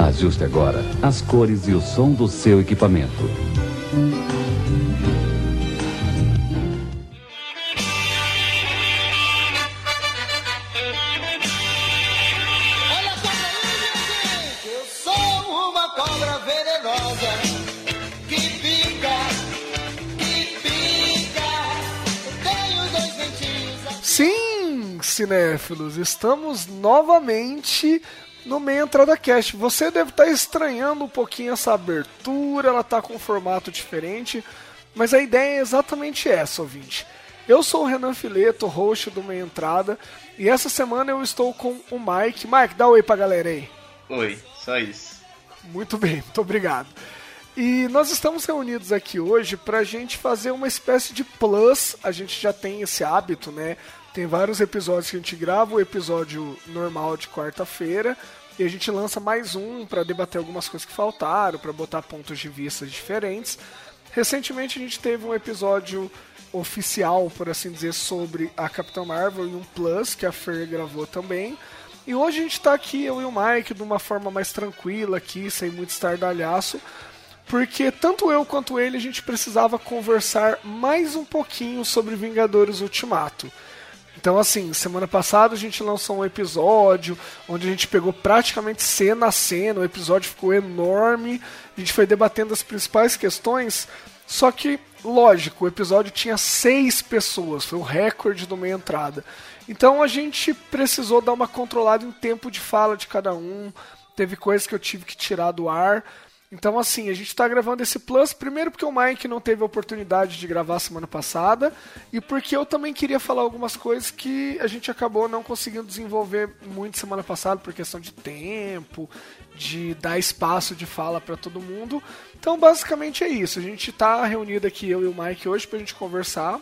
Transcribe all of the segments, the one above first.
Ajuste agora as cores e o som do seu equipamento. Olha só pra mim, gente! Eu sou uma cobra venenosa que pica, que pica. Eu tenho dois dentinhos. Sim, cinéfilos, estamos novamente no meio entrada cast. Você deve estar estranhando um pouquinho essa abertura, ela está com um formato diferente, mas a ideia é exatamente essa, ouvinte. Eu sou o Renan Fileto, host do Meia Entrada, e essa semana eu estou com o Mike. Mike, dá um oi pra galera aí. Oi, só isso. Muito bem, muito obrigado. E nós estamos reunidos aqui hoje para a gente fazer uma espécie de plus. A gente já tem esse hábito, né? Tem vários episódios que a gente grava, o episódio normal de quarta-feira, e a gente lança mais um para debater algumas coisas que faltaram, para botar pontos de vista diferentes. Recentemente a gente teve um episódio oficial, por assim dizer, sobre a Capitã Marvel e um plus que a Fer gravou também. E hoje a gente tá aqui, eu e o Mike, de uma forma mais tranquila aqui, sem muito estardalhaço, porque tanto eu quanto ele a gente precisava conversar mais um pouquinho sobre Vingadores Ultimato. Então, assim, semana passada a gente lançou um episódio onde a gente pegou praticamente cena a cena, o episódio ficou enorme, a gente foi debatendo as principais questões, só que, lógico, o episódio tinha seis pessoas, foi o recorde do meia entrada. Então a gente precisou dar uma controlada em tempo de fala de cada um, teve coisas que eu tive que tirar do ar. Então, assim, a gente está gravando esse Plus, primeiro porque o Mike não teve a oportunidade de gravar semana passada, e porque eu também queria falar algumas coisas que a gente acabou não conseguindo desenvolver muito semana passada, por questão de tempo, de dar espaço de fala para todo mundo. Então, basicamente é isso. A gente está reunido aqui, eu e o Mike, hoje, para a gente conversar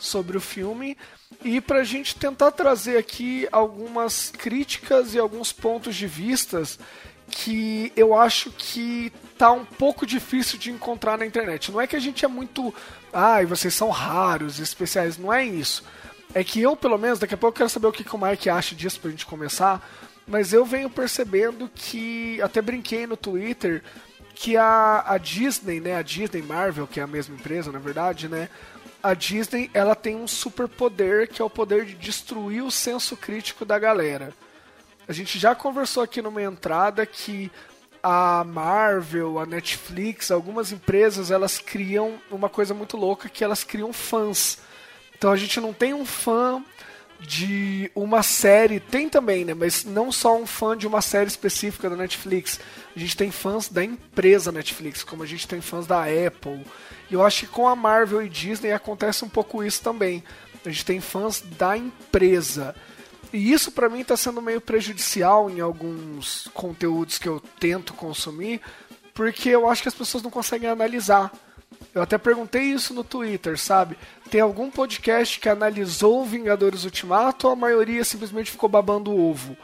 sobre o filme e para a gente tentar trazer aqui algumas críticas e alguns pontos de vistas que eu acho que tá um pouco difícil de encontrar na internet. Não é que a gente é muito. Ai, vocês são raros, especiais. Não é isso. É que eu, pelo menos, daqui a pouco eu quero saber o que, que o Mike acha disso pra gente começar. Mas eu venho percebendo que. Até brinquei no Twitter que a, a Disney, né? A Disney Marvel, que é a mesma empresa, na verdade, né? A Disney ela tem um superpoder que é o poder de destruir o senso crítico da galera. A gente já conversou aqui numa entrada que a Marvel, a Netflix, algumas empresas, elas criam uma coisa muito louca que elas criam fãs. Então a gente não tem um fã de uma série, tem também, né? Mas não só um fã de uma série específica da Netflix. A gente tem fãs da empresa Netflix, como a gente tem fãs da Apple. E eu acho que com a Marvel e Disney acontece um pouco isso também. A gente tem fãs da empresa. E isso para mim está sendo meio prejudicial em alguns conteúdos que eu tento consumir, porque eu acho que as pessoas não conseguem analisar. Eu até perguntei isso no Twitter, sabe? Tem algum podcast que analisou Vingadores Ultimato ou a maioria simplesmente ficou babando o ovo?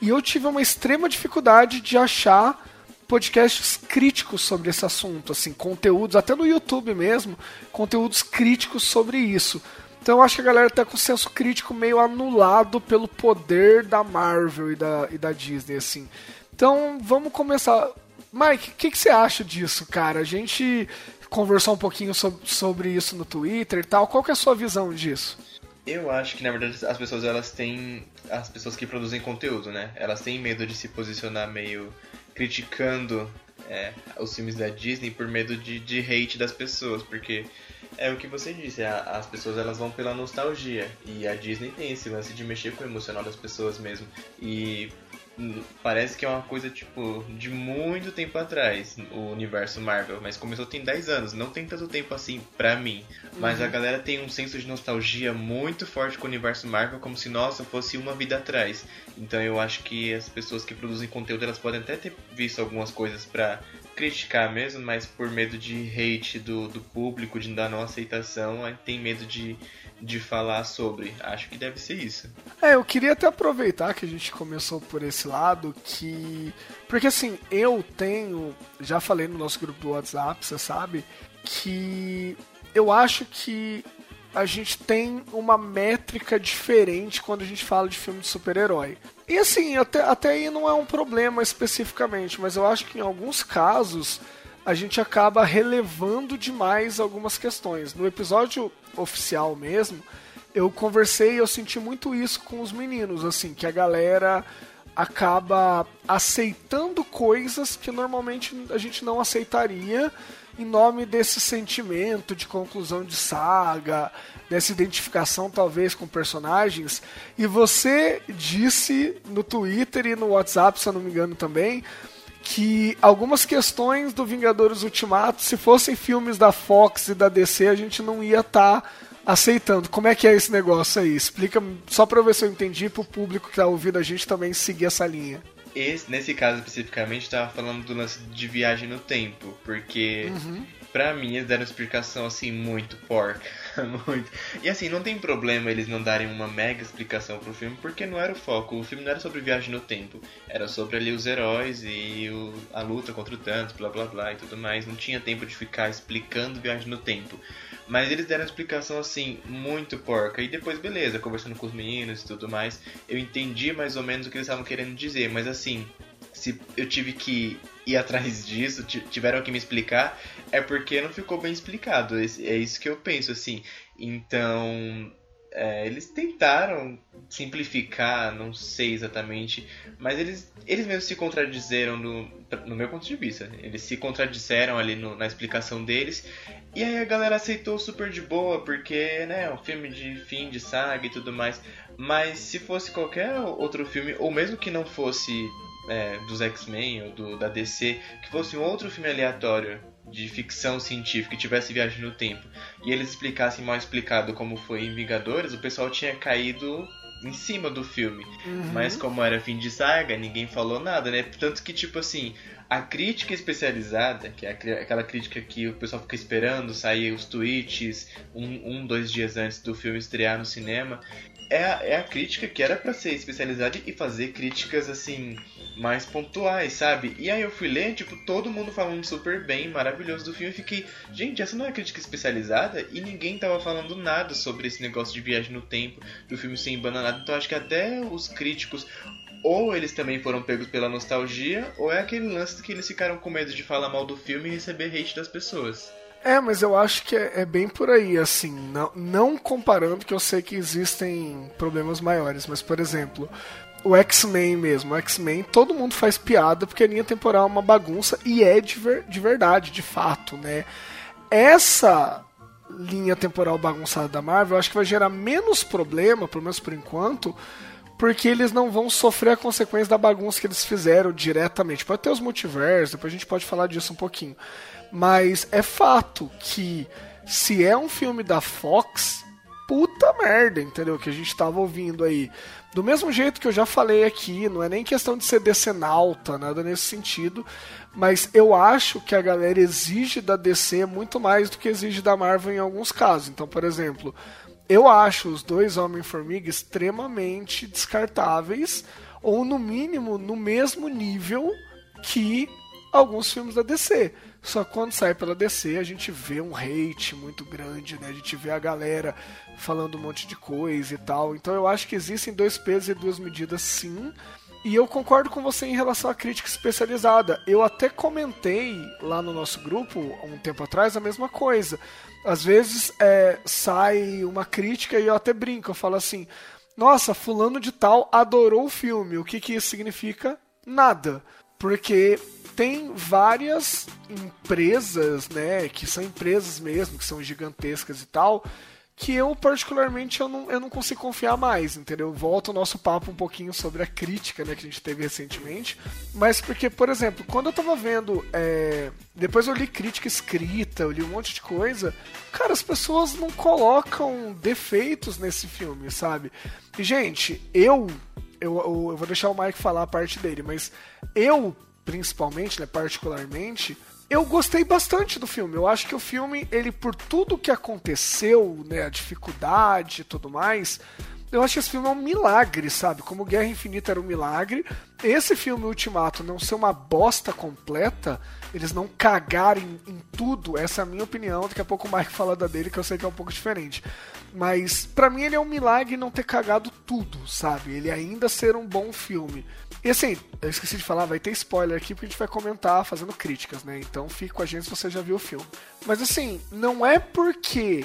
E eu tive uma extrema dificuldade de achar podcasts críticos sobre esse assunto, assim, conteúdos, até no YouTube mesmo, conteúdos críticos sobre isso. Então eu acho que a galera tá com o senso crítico meio anulado pelo poder da Marvel e da, e da Disney, assim. Então vamos começar. Mike, o que, que, você acha disso, cara? A gente conversou um pouquinho sobre, sobre isso no Twitter e tal. Qual que é a sua visão disso? Eu acho que na verdade as pessoas elas têm as pessoas que produzem conteúdo, né? Elas têm medo de se posicionar meio criticando é, os filmes da Disney por medo de, de hate das pessoas, porque é o que você disse, a, as pessoas elas vão pela nostalgia e a Disney tem esse lance de mexer com o emocional das pessoas mesmo e hum, parece que é uma coisa tipo de muito tempo atrás o universo Marvel, mas começou tem 10 anos, não tem tanto tempo assim pra mim, mas uhum. a galera tem um senso de nostalgia muito forte com o universo Marvel como se nossa fosse uma vida atrás. Então eu acho que as pessoas que produzem conteúdo elas podem até ter visto algumas coisas pra criticar mesmo, mas por medo de hate do, do público, de dar não aceitação, tem medo de, de falar sobre. Acho que deve ser isso. É, eu queria até aproveitar que a gente começou por esse lado, que. Porque assim, eu tenho. Já falei no nosso grupo do WhatsApp, você sabe, que eu acho que a gente tem uma métrica diferente quando a gente fala de filme de super-herói. E assim, até, até aí não é um problema especificamente, mas eu acho que em alguns casos a gente acaba relevando demais algumas questões. No episódio oficial mesmo, eu conversei e eu senti muito isso com os meninos, assim, que a galera acaba aceitando coisas que normalmente a gente não aceitaria em nome desse sentimento de conclusão de saga, dessa identificação talvez com personagens. E você disse no Twitter e no WhatsApp, se eu não me engano também, que algumas questões do Vingadores Ultimato, se fossem filmes da Fox e da DC, a gente não ia estar tá aceitando. Como é que é esse negócio aí? Explica só para ver se eu entendi para o público que tá ouvindo a gente também seguir essa linha. Esse, nesse caso especificamente, estava falando do lance de viagem no tempo, porque uhum. pra mim eles deram explicação assim muito porca. muito. E assim, não tem problema eles não darem uma mega explicação pro filme, porque não era o foco. O filme não era sobre viagem no tempo. Era sobre ali os heróis e o, a luta contra o Thanos, blá blá blá e tudo mais. Não tinha tempo de ficar explicando viagem no tempo. Mas eles deram uma explicação assim, muito porca. E depois, beleza, conversando com os meninos e tudo mais, eu entendi mais ou menos o que eles estavam querendo dizer. Mas assim, se eu tive que ir atrás disso, tiveram que me explicar, é porque não ficou bem explicado. É isso que eu penso, assim. Então, é, eles tentaram simplificar, não sei exatamente, mas eles, eles mesmos se contradizeram no, no meu ponto de vista. Eles se contradisseram ali no, na explicação deles, e aí a galera aceitou super de boa, porque né, é um filme de fim de saga e tudo mais. Mas se fosse qualquer outro filme, ou mesmo que não fosse é, dos X-Men ou do, da DC, que fosse um outro filme aleatório de ficção científica que tivesse viagem no tempo e eles explicassem mal explicado como foi em Vingadores, o pessoal tinha caído em cima do filme. Uhum. Mas como era fim de saga, ninguém falou nada, né? Tanto que, tipo assim, a crítica especializada, que é aquela crítica que o pessoal fica esperando sair os tweets um, um dois dias antes do filme estrear no cinema, é a, é a crítica que era para ser especializada e fazer críticas assim mais pontuais, sabe? E aí eu fui ler, tipo, todo mundo falando super bem, maravilhoso do filme, e fiquei, gente, essa não é crítica especializada e ninguém tava falando nada sobre esse negócio de viagem no tempo, do filme ser embananado. Então acho que até os críticos ou eles também foram pegos pela nostalgia, ou é aquele lance que eles ficaram com medo de falar mal do filme e receber hate das pessoas. É, mas eu acho que é, é, bem por aí, assim, não, não comparando, que eu sei que existem problemas maiores, mas, por exemplo, o X-Men mesmo, o X-Men, todo mundo faz piada porque a linha temporal é uma bagunça e é de, ver, de verdade, de fato, né? Essa linha temporal bagunçada da Marvel, eu acho que vai gerar menos problema, pelo menos por enquanto, porque eles não vão sofrer a consequência da bagunça que eles fizeram diretamente. Pode ter os multiversos, depois a gente pode falar disso um pouquinho. Mas é fato que se é um filme da Fox, puta merda, entendeu? Que a gente tava ouvindo aí. Do mesmo jeito que eu já falei aqui, não é nem questão de ser decenalta, nada nesse sentido, mas eu acho que a galera exige da DC muito mais do que exige da Marvel em alguns casos. Então, por exemplo, eu acho os dois Homem-Formiga extremamente descartáveis, ou no mínimo no mesmo nível que alguns filmes da DC. Só que quando sai pela DC, a gente vê um hate muito grande, né? A gente vê a galera falando um monte de coisa e tal. Então eu acho que existem dois pesos e duas medidas sim. E eu concordo com você em relação à crítica especializada. Eu até comentei lá no nosso grupo, um tempo atrás, a mesma coisa. Às vezes é, sai uma crítica e eu até brinco, eu falo assim: nossa, fulano de tal adorou o filme. O que, que isso significa? Nada. Porque tem várias empresas, né, que são empresas mesmo, que são gigantescas e tal, que eu particularmente eu não, eu não consigo confiar mais, entendeu? Volta o nosso papo um pouquinho sobre a crítica, né, que a gente teve recentemente, mas porque, por exemplo, quando eu tava vendo, é... depois eu li crítica escrita, eu li um monte de coisa, cara, as pessoas não colocam defeitos nesse filme, sabe? E, gente, eu eu, eu, eu, vou deixar o Mike falar a parte dele, mas eu principalmente, né, particularmente, eu gostei bastante do filme. Eu acho que o filme, ele por tudo que aconteceu, né, a dificuldade e tudo mais, eu acho que esse filme é um milagre, sabe? Como Guerra Infinita era um milagre, esse filme Ultimato não ser uma bosta completa, eles não cagarem em tudo, essa é a minha opinião. Daqui a pouco o Mike fala da dele, que eu sei que é um pouco diferente. Mas para mim ele é um milagre não ter cagado tudo, sabe? Ele ainda ser um bom filme. E assim, eu esqueci de falar, vai ter spoiler aqui porque a gente vai comentar fazendo críticas, né? Então fique com a gente se você já viu o filme. Mas assim, não é porque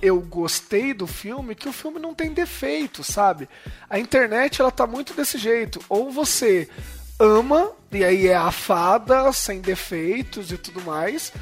eu gostei do filme que o filme não tem defeito, sabe? A internet ela tá muito desse jeito. Ou você ama e aí é a fada sem defeitos e tudo mais,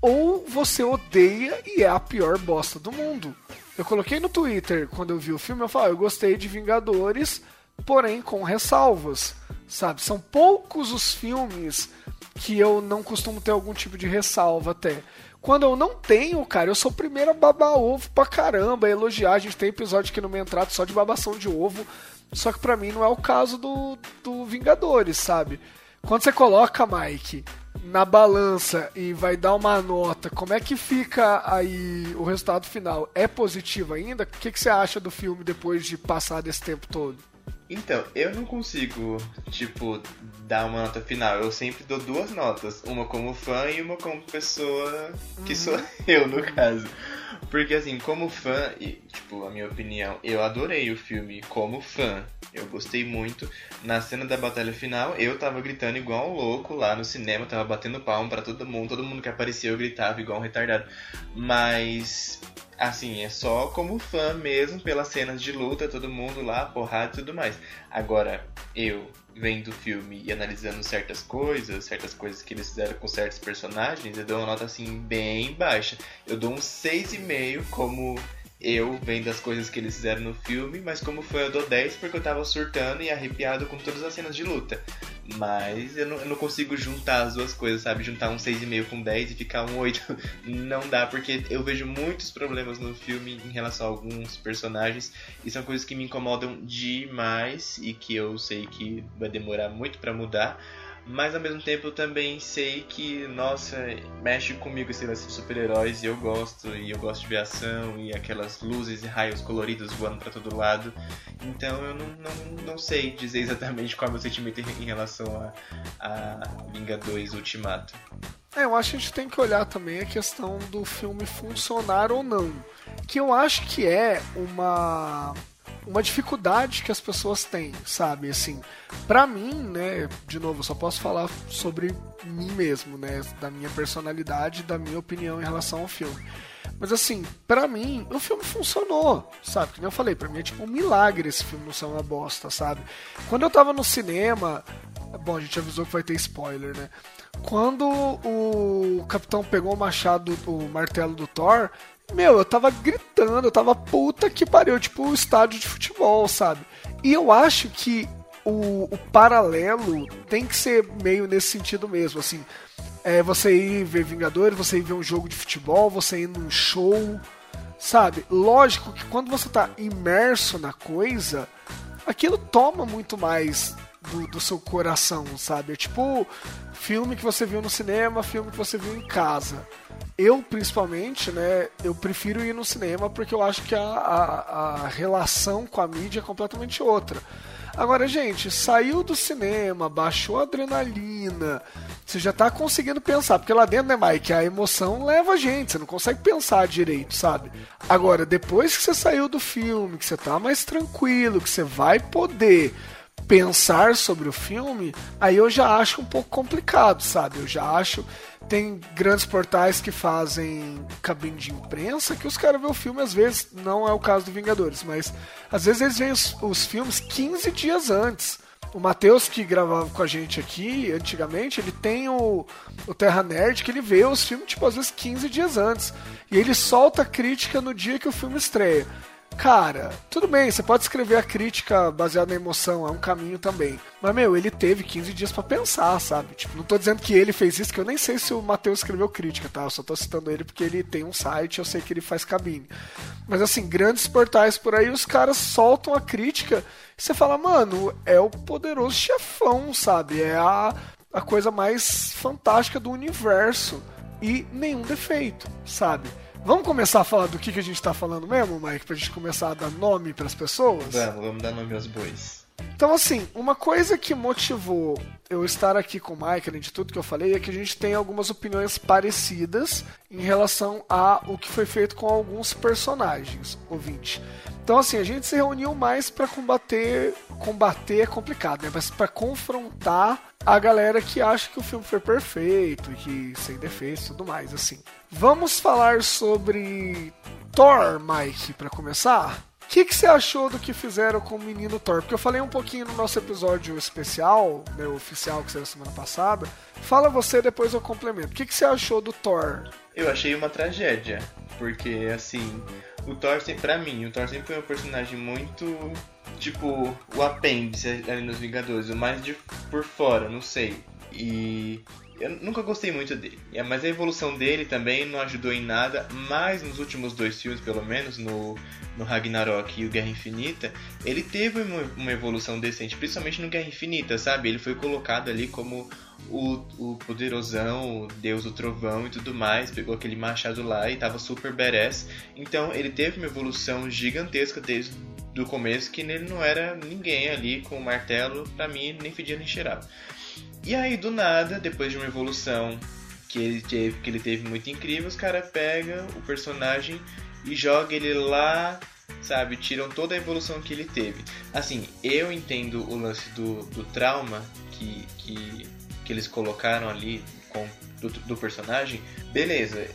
ou você odeia e é a pior bosta do mundo. Eu coloquei no Twitter quando eu vi o filme, eu falei, ah, eu gostei de Vingadores, porém com ressalvas, sabe? São poucos os filmes que eu não costumo ter algum tipo de ressalva até. Quando eu não tenho, cara, eu sou o primeiro a babar ovo pra caramba, a elogiar. A gente tem episódio aqui no Mentrato só de babação de ovo. Só que pra mim não é o caso do, do Vingadores, sabe? Quando você coloca, Mike, na balança e vai dar uma nota, como é que fica aí o resultado final? É positivo ainda? O que, que você acha do filme depois de passar desse tempo todo? Então, eu não consigo, tipo, dar uma nota final. Eu sempre dou duas notas. Uma como fã e uma como pessoa que uhum. sou eu, no caso. Porque, assim, como fã, e, tipo, a minha opinião, eu adorei o filme como fã. Eu gostei muito. Na cena da batalha final, eu tava gritando igual um louco lá no cinema, tava batendo palmo para todo mundo. Todo mundo que aparecia eu gritava igual um retardado. Mas Assim, é só como fã mesmo, pelas cenas de luta, todo mundo lá, porrada e tudo mais. Agora, eu vendo o filme e analisando certas coisas, certas coisas que eles fizeram com certos personagens, eu dou uma nota assim bem baixa. Eu dou um 6,5 como eu vendo as coisas que eles fizeram no filme, mas como foi eu dou 10 porque eu tava surtando e arrepiado com todas as cenas de luta. Mas eu não, eu não consigo juntar as duas coisas, sabe? Juntar um 6,5 com 10 e ficar um 8. Não dá, porque eu vejo muitos problemas no filme em relação a alguns personagens e são coisas que me incomodam demais e que eu sei que vai demorar muito para mudar mas ao mesmo tempo eu também sei que, nossa, mexe comigo esse lance de super-heróis e eu gosto, e eu gosto de ver ação e aquelas luzes e raios coloridos voando para todo lado. Então eu não, não, não sei dizer exatamente qual é o meu sentimento em relação a, a Vingadores Ultimato. É, eu acho que a gente tem que olhar também a questão do filme funcionar ou não. Que eu acho que é uma uma dificuldade que as pessoas têm, sabe? Assim, para mim, né, de novo, eu só posso falar sobre mim mesmo, né, da minha personalidade, da minha opinião em relação ao filme. Mas assim, para mim, o filme funcionou, sabe? Como eu falei, para mim é tipo um milagre esse filme não ser uma bosta, sabe? Quando eu tava no cinema, bom, a gente avisou que vai ter spoiler, né? Quando o capitão pegou o machado, o martelo do Thor, meu, eu tava gritando, eu tava puta que pariu, tipo um estádio de futebol, sabe? E eu acho que o, o, paralelo tem que ser meio nesse sentido mesmo, assim. É você ir ver Vingadores, você ir ver um jogo de futebol, você ir num show, sabe? Lógico que quando você tá imerso na coisa, aquilo toma muito mais do, do seu coração, sabe? É tipo filme que você viu no cinema, filme que você viu em casa. Eu, principalmente, né, eu prefiro ir no cinema porque eu acho que a, a, a relação com a mídia é completamente outra. Agora, gente, saiu do cinema, baixou a adrenalina, você já tá conseguindo pensar, porque lá dentro, né, Mike, a emoção leva a gente, você não consegue pensar direito, sabe? Agora, depois que você saiu do filme, que você tá mais tranquilo, que você vai poder pensar sobre o filme, aí eu já acho um pouco complicado, sabe? Eu já acho. Tem grandes portais que fazem cabine de imprensa que os caras vêem o filme, às vezes, não é o caso do Vingadores, mas às vezes eles veem os, os filmes 15 dias antes. O Matheus, que gravava com a gente aqui antigamente, ele tem o, o Terra Nerd, que ele vê os filmes, tipo, às vezes 15 dias antes. E ele solta a crítica no dia que o filme estreia. Cara, tudo bem, você pode escrever a crítica baseada na emoção, é um caminho também. Mas, meu, ele teve 15 dias para pensar, sabe? Tipo, não tô dizendo que ele fez isso, que eu nem sei se o Matheus escreveu crítica, tá? Eu só tô citando ele porque ele tem um site, eu sei que ele faz cabine. Mas, assim, grandes portais por aí, os caras soltam a crítica e você fala, mano, é o poderoso chefão, sabe? É a, a coisa mais fantástica do universo. E nenhum defeito, sabe? Vamos começar a falar do que, que a gente tá falando mesmo, Mike? Pra gente começar a dar nome pras pessoas? Vamos, vamos dar nome aos bois. Então, assim, uma coisa que motivou eu estar aqui com o Mike, além de tudo que eu falei, é que a gente tem algumas opiniões parecidas em relação a o que foi feito com alguns personagens, ouvinte. Então, assim, a gente se reuniu mais para combater. Combater é complicado, né? Mas pra confrontar a galera que acha que o filme foi perfeito, que sem defeitos e tudo mais, assim. Vamos falar sobre Thor, Mike, para começar? O que, que você achou do que fizeram com o menino Thor? Porque eu falei um pouquinho no nosso episódio especial, né, oficial que saiu semana passada. Fala você, depois eu complemento. O que, que você achou do Thor? Eu achei uma tragédia, porque assim, o Thor, pra mim, o Thor sempre foi um personagem muito, tipo, o apêndice ali nos Vingadores, o mais de por fora, não sei. E eu nunca gostei muito dele. É, Mas a evolução dele também não ajudou em nada, mas nos últimos dois filmes, pelo menos, no, no Ragnarok e o Guerra Infinita, ele teve uma, uma evolução decente, principalmente no Guerra Infinita, sabe? Ele foi colocado ali como o, o poderosão, o deus do trovão e tudo mais, pegou aquele machado lá e tava super badass. Então ele teve uma evolução gigantesca desde do começo, que ele não era ninguém ali com o martelo, pra mim nem fedia nem cheirava. E aí do nada, depois de uma evolução que ele teve, que ele teve muito incrível, os caras pegam o personagem e joga ele lá, sabe? Tiram toda a evolução que ele teve. Assim, eu entendo o lance do, do trauma que, que, que eles colocaram ali com, do, do personagem, beleza.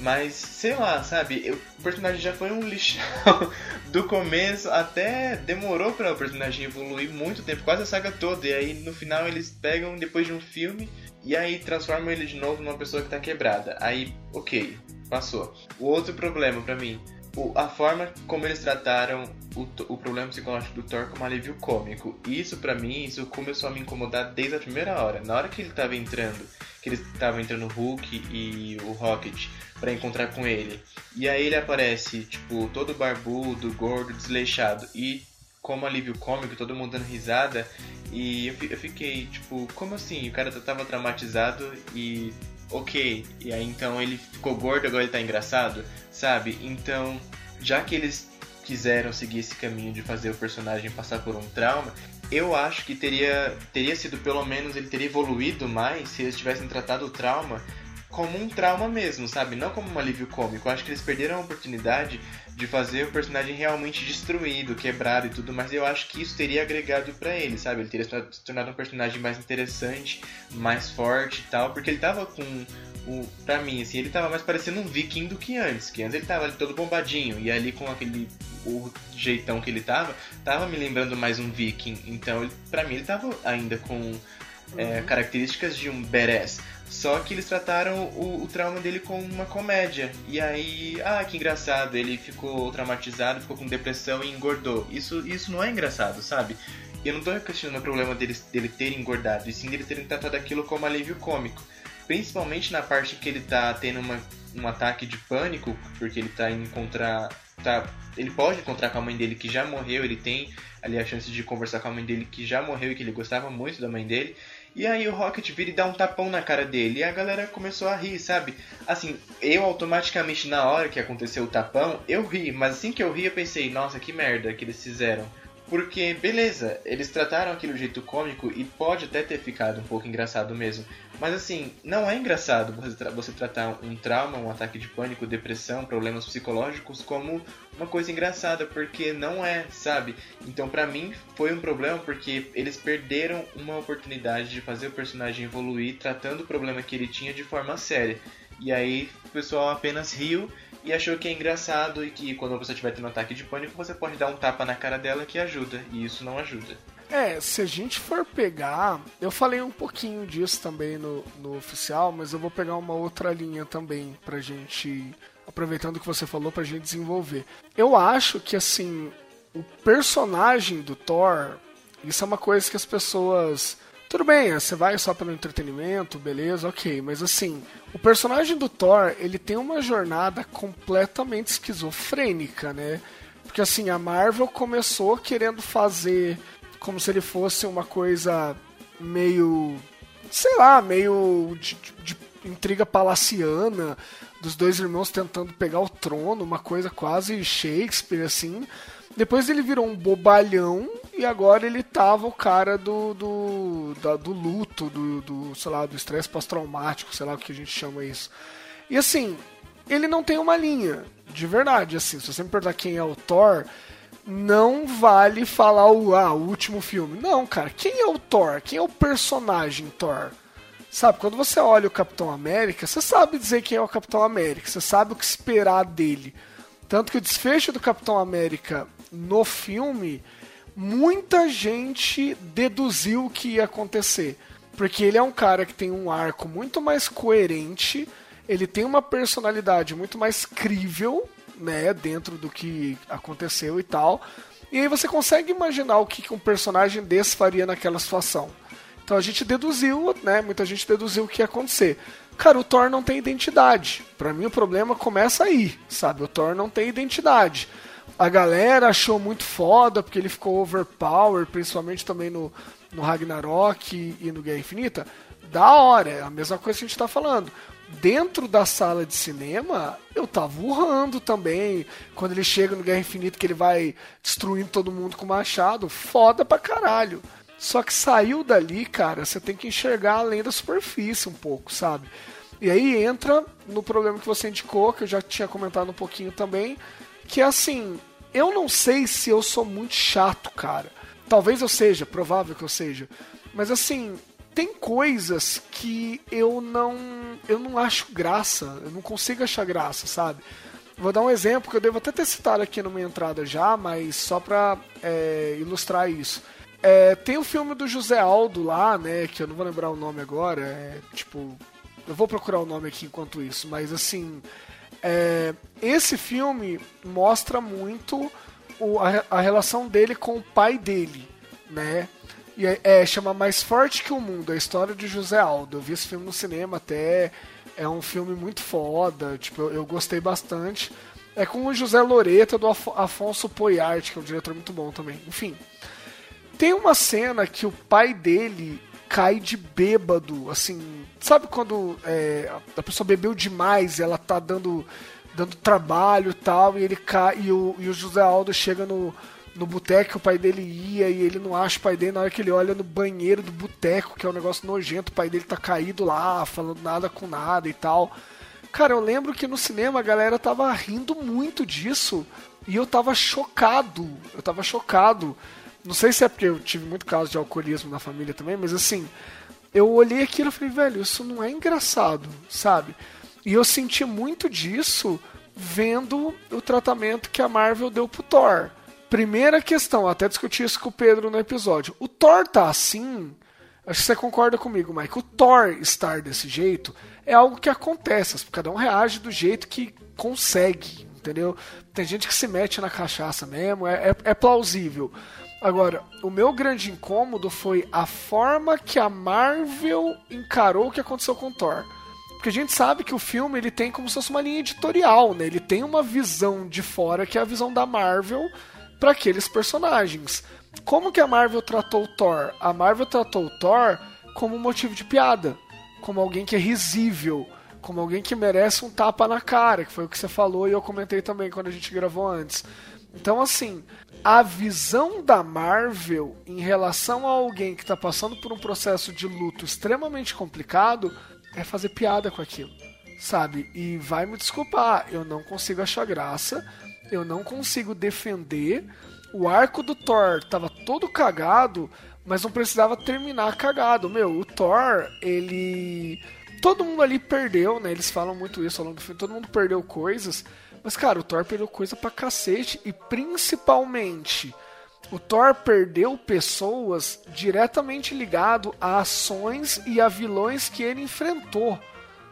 Mas, sei lá, sabe? o personagem já foi um lixão do começo até demorou para o personagem evoluir muito tempo, quase a saga toda. E aí no final eles pegam depois de um filme e aí transformam ele de novo numa pessoa que tá quebrada. Aí, ok, passou. O outro problema pra mim, o- a forma como eles trataram o, o problema psicológico do Thor como alívio cômico. Isso pra mim, isso começou a me incomodar desde a primeira hora. Na hora que ele tava entrando, que eles estavam entrando o Hulk e o Rocket pra encontrar com ele. E aí ele aparece, tipo, todo barbudo, gordo, desleixado e como alívio cômico, todo mundo dando risada. E eu, eu fiquei, tipo, como assim? O cara tava traumatizado e. Ok. E aí então ele ficou gordo, agora ele tá engraçado, sabe? Então, já que eles quiseram seguir esse caminho de fazer o personagem passar por um trauma, eu acho que teria, teria sido pelo menos ele teria evoluído mais se eles tivessem tratado o trauma como um trauma mesmo, sabe? Não como um alívio cômico. Eu acho que eles perderam a oportunidade de fazer o personagem realmente destruído, quebrado e tudo, mas eu acho que isso teria agregado pra ele, sabe? Ele teria se tor- se tornado um personagem mais interessante, mais forte e tal, porque ele tava com o pra mim assim, ele tava mais parecendo um viking do que antes, que antes ele tava ali todo bombadinho e ali com aquele o jeitão que ele tava, tava me lembrando mais um viking. Então, ele, para mim ele tava ainda com é, características de um badass. Só que eles trataram o, o trauma dele como uma comédia. E aí, ah, que engraçado, ele ficou traumatizado, ficou com depressão e engordou. Isso, isso não é engraçado, sabe? Eu não tô questionando o problema dele, dele ter engordado, e sim dele terem tratado aquilo como alívio cômico. Principalmente na parte que ele tá tendo uma, um ataque de pânico, porque ele tá encontrar. Tá, ele pode encontrar com a mãe dele que já morreu, ele tem ali a chance de conversar com a mãe dele que já morreu e que ele gostava muito da mãe dele. E aí o Rocket vira e dá um tapão na cara dele. E a galera começou a rir, sabe? Assim, eu automaticamente na hora que aconteceu o tapão, eu ri. Mas assim que eu ri, eu pensei, nossa, que merda que eles fizeram. Porque, beleza, eles trataram aquilo de jeito cômico e pode até ter ficado um pouco engraçado mesmo. Mas assim, não é engraçado você, tra- você tratar um trauma, um ataque de pânico, depressão, problemas psicológicos como uma coisa engraçada, porque não é, sabe? Então pra mim foi um problema porque eles perderam uma oportunidade de fazer o personagem evoluir tratando o problema que ele tinha de forma séria. E aí o pessoal apenas riu e achou que é engraçado e que quando você estiver tendo um ataque de pânico você pode dar um tapa na cara dela que ajuda, e isso não ajuda. É, se a gente for pegar. Eu falei um pouquinho disso também no, no oficial, mas eu vou pegar uma outra linha também pra gente. Aproveitando o que você falou, pra gente desenvolver. Eu acho que, assim, o personagem do Thor. Isso é uma coisa que as pessoas. Tudo bem, você vai só pelo entretenimento, beleza, ok. Mas assim, o personagem do Thor, ele tem uma jornada completamente esquizofrênica, né? Porque assim, a Marvel começou querendo fazer como se ele fosse uma coisa meio. sei lá, meio de, de- intriga palaciana. dos dois irmãos tentando pegar o trono, uma coisa quase Shakespeare, assim. Depois ele virou um bobalhão e agora ele tava o cara do, do, da, do luto, do, do, sei lá, do estresse pós-traumático, sei lá o que a gente chama isso. E assim, ele não tem uma linha, de verdade, assim, se você me perguntar quem é o Thor, não vale falar o, ah, o último filme. Não, cara, quem é o Thor? Quem é o personagem Thor? Sabe, quando você olha o Capitão América, você sabe dizer quem é o Capitão América, você sabe o que esperar dele. Tanto que o desfecho do Capitão América no filme, muita gente deduziu o que ia acontecer. Porque ele é um cara que tem um arco muito mais coerente, ele tem uma personalidade muito mais crível né, dentro do que aconteceu e tal. E aí você consegue imaginar o que um personagem desse faria naquela situação. Então a gente deduziu, né, muita gente deduziu o que ia acontecer. Cara, o Thor não tem identidade. Para mim o problema começa aí, sabe? O Thor não tem identidade. A galera achou muito foda porque ele ficou overpower, principalmente também no, no Ragnarok e, e no Guerra Infinita. Da hora, é a mesma coisa que a gente tá falando dentro da sala de cinema, eu tava urrando também. Quando ele chega no Guerra Infinita, que ele vai destruindo todo mundo com machado, foda pra caralho. Só que saiu dali, cara, você tem que enxergar além da superfície um pouco, sabe? E aí entra no problema que você indicou, que eu já tinha comentado um pouquinho também, que é assim, eu não sei se eu sou muito chato, cara. Talvez eu seja, provável que eu seja. Mas assim, tem coisas que eu não eu não acho graça, eu não consigo achar graça, sabe? Vou dar um exemplo que eu devo até ter citado aqui numa entrada já, mas só pra é, ilustrar isso. É, tem o filme do José Aldo lá, né? Que eu não vou lembrar o nome agora. É, tipo, eu vou procurar o nome aqui enquanto isso, mas assim, é, esse filme mostra muito o, a, a relação dele com o pai dele, né? E é, é, chama Mais Forte que o Mundo, a história de José Aldo. Eu vi esse filme no cinema até. É um filme muito foda, tipo, eu, eu gostei bastante. É com o José Loreta do Af Afonso Poiart, que é um diretor muito bom também. Enfim. Tem uma cena que o pai dele cai de bêbado, assim. Sabe quando é, a pessoa bebeu demais e ela tá dando, dando trabalho e tal, e ele cai, e o, e o José Aldo chega no no boteco o pai dele ia e ele não acha o pai dele na hora que ele olha no banheiro do boteco, que é um negócio nojento, o pai dele tá caído lá, falando nada com nada e tal. Cara, eu lembro que no cinema a galera tava rindo muito disso e eu tava chocado. Eu tava chocado. Não sei se é porque eu tive muito caso de alcoolismo na família também, mas assim, eu olhei aquilo e falei, velho, isso não é engraçado, sabe? E eu senti muito disso vendo o tratamento que a Marvel deu pro Thor. Primeira questão, até discuti isso com o Pedro no episódio. O Thor tá assim. Acho que você concorda comigo, Mike. O Thor estar desse jeito é algo que acontece. Cada um reage do jeito que consegue, entendeu? Tem gente que se mete na cachaça mesmo, é, é, é plausível. Agora, o meu grande incômodo foi a forma que a Marvel encarou o que aconteceu com Thor. Porque a gente sabe que o filme ele tem como se fosse uma linha editorial, né? Ele tem uma visão de fora que é a visão da Marvel para aqueles personagens. Como que a Marvel tratou o Thor? A Marvel tratou o Thor como um motivo de piada, como alguém que é risível, como alguém que merece um tapa na cara, que foi o que você falou e eu comentei também quando a gente gravou antes. Então, assim, a visão da Marvel em relação a alguém que está passando por um processo de luto extremamente complicado é fazer piada com aquilo, sabe? E vai me desculpar, eu não consigo achar graça eu não consigo defender. O arco do Thor tava todo cagado, mas não precisava terminar cagado. Meu, o Thor, ele. Todo mundo ali perdeu, né? Eles falam muito isso ao longo do filme. Todo mundo perdeu coisas. Mas, cara, o Thor perdeu coisa pra cacete. E principalmente, o Thor perdeu pessoas diretamente ligado a ações e a vilões que ele enfrentou,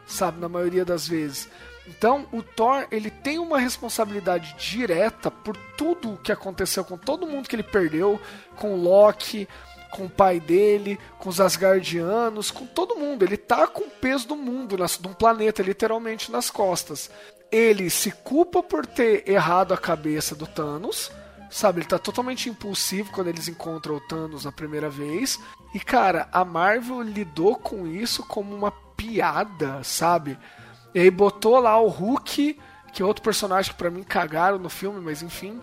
sabe? Na maioria das vezes. Então, o Thor, ele tem uma responsabilidade direta por tudo o que aconteceu com todo mundo que ele perdeu, com Loki, com o pai dele, com os Asgardianos, com todo mundo. Ele tá com o peso do mundo, de um planeta, literalmente, nas costas. Ele se culpa por ter errado a cabeça do Thanos, sabe? Ele tá totalmente impulsivo quando eles encontram o Thanos a primeira vez. E, cara, a Marvel lidou com isso como uma piada, sabe? E aí botou lá o Hulk, que é outro personagem que pra mim cagaram no filme, mas enfim.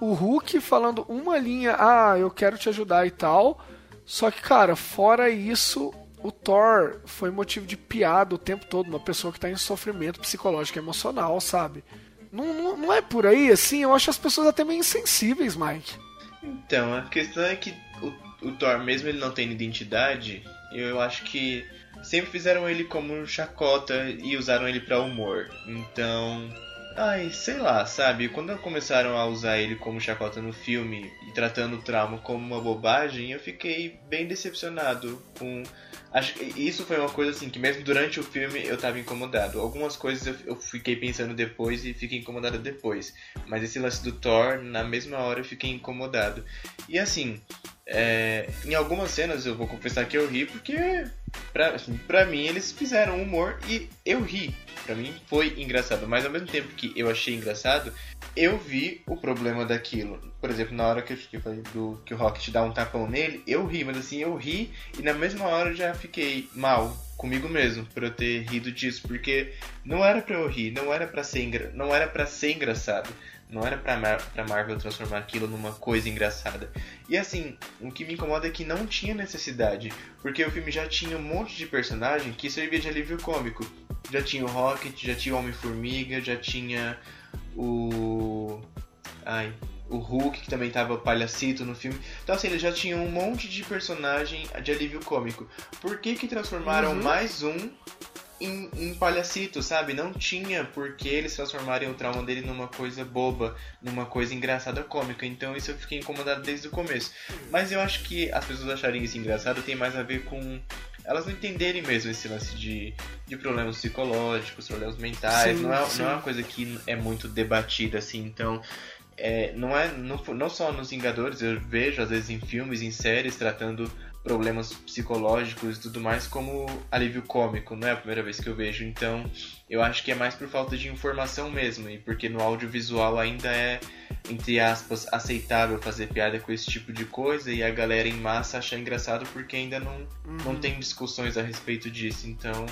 O Hulk falando uma linha, ah, eu quero te ajudar e tal. Só que, cara, fora isso, o Thor foi motivo de piada o tempo todo, uma pessoa que tá em sofrimento psicológico e emocional, sabe? Não, não, não é por aí, assim, eu acho as pessoas até meio insensíveis, Mike. Então, a questão é que o, o Thor, mesmo ele não tendo identidade, eu acho que sempre fizeram ele como chacota e usaram ele para humor. Então, ai, sei lá, sabe? Quando começaram a usar ele como chacota no filme e tratando o trauma como uma bobagem, eu fiquei bem decepcionado com Acho que isso foi uma coisa assim que mesmo durante o filme eu tava incomodado. Algumas coisas eu, eu fiquei pensando depois e fiquei incomodado depois. Mas esse lance do Thor, na mesma hora eu fiquei incomodado. E assim, é, em algumas cenas eu vou confessar que eu ri porque pra, assim, pra mim eles fizeram humor e eu ri. Pra mim foi engraçado. Mas ao mesmo tempo que eu achei engraçado, eu vi o problema daquilo. Por exemplo, na hora que eu falei do que o Rocket dá um tapão nele, eu ri, mas assim, eu ri e na mesma hora eu já fiquei mal comigo mesmo por eu ter rido disso, porque não era para eu rir, não era para ser não era para ser engraçado. Não era pra, Mar pra Marvel transformar aquilo numa coisa engraçada. E assim, o que me incomoda é que não tinha necessidade. Porque o filme já tinha um monte de personagem que servia de alívio cômico. Já tinha o Rocket, já tinha o Homem-Formiga, já tinha o. Ai. O Hulk, que também tava palhacito no filme. Então, assim, eles já tinham um monte de personagem de alívio cômico. Por que que transformaram Uhum. mais um em, em palhacito, sabe? Não tinha por que eles transformarem o trauma dele numa coisa boba, numa coisa engraçada cômica. Então isso eu fiquei incomodado desde o começo. Mas eu acho que as pessoas acharem isso engraçado tem mais a ver com elas não entenderem mesmo esse lance de, de problemas psicológicos, problemas mentais. Sim, não, é, sim. não é uma coisa que é muito debatida assim. Então é, não é não, não só nos Vingadores, eu vejo às vezes em filmes, em séries tratando problemas psicológicos e tudo mais como alívio cômico, não é a primeira vez que eu vejo. Então, eu acho que é mais por falta de informação mesmo, e porque no audiovisual ainda é, entre aspas, aceitável fazer piada com esse tipo de coisa e a galera em massa acha engraçado porque ainda não, não tem discussões a respeito disso. Então,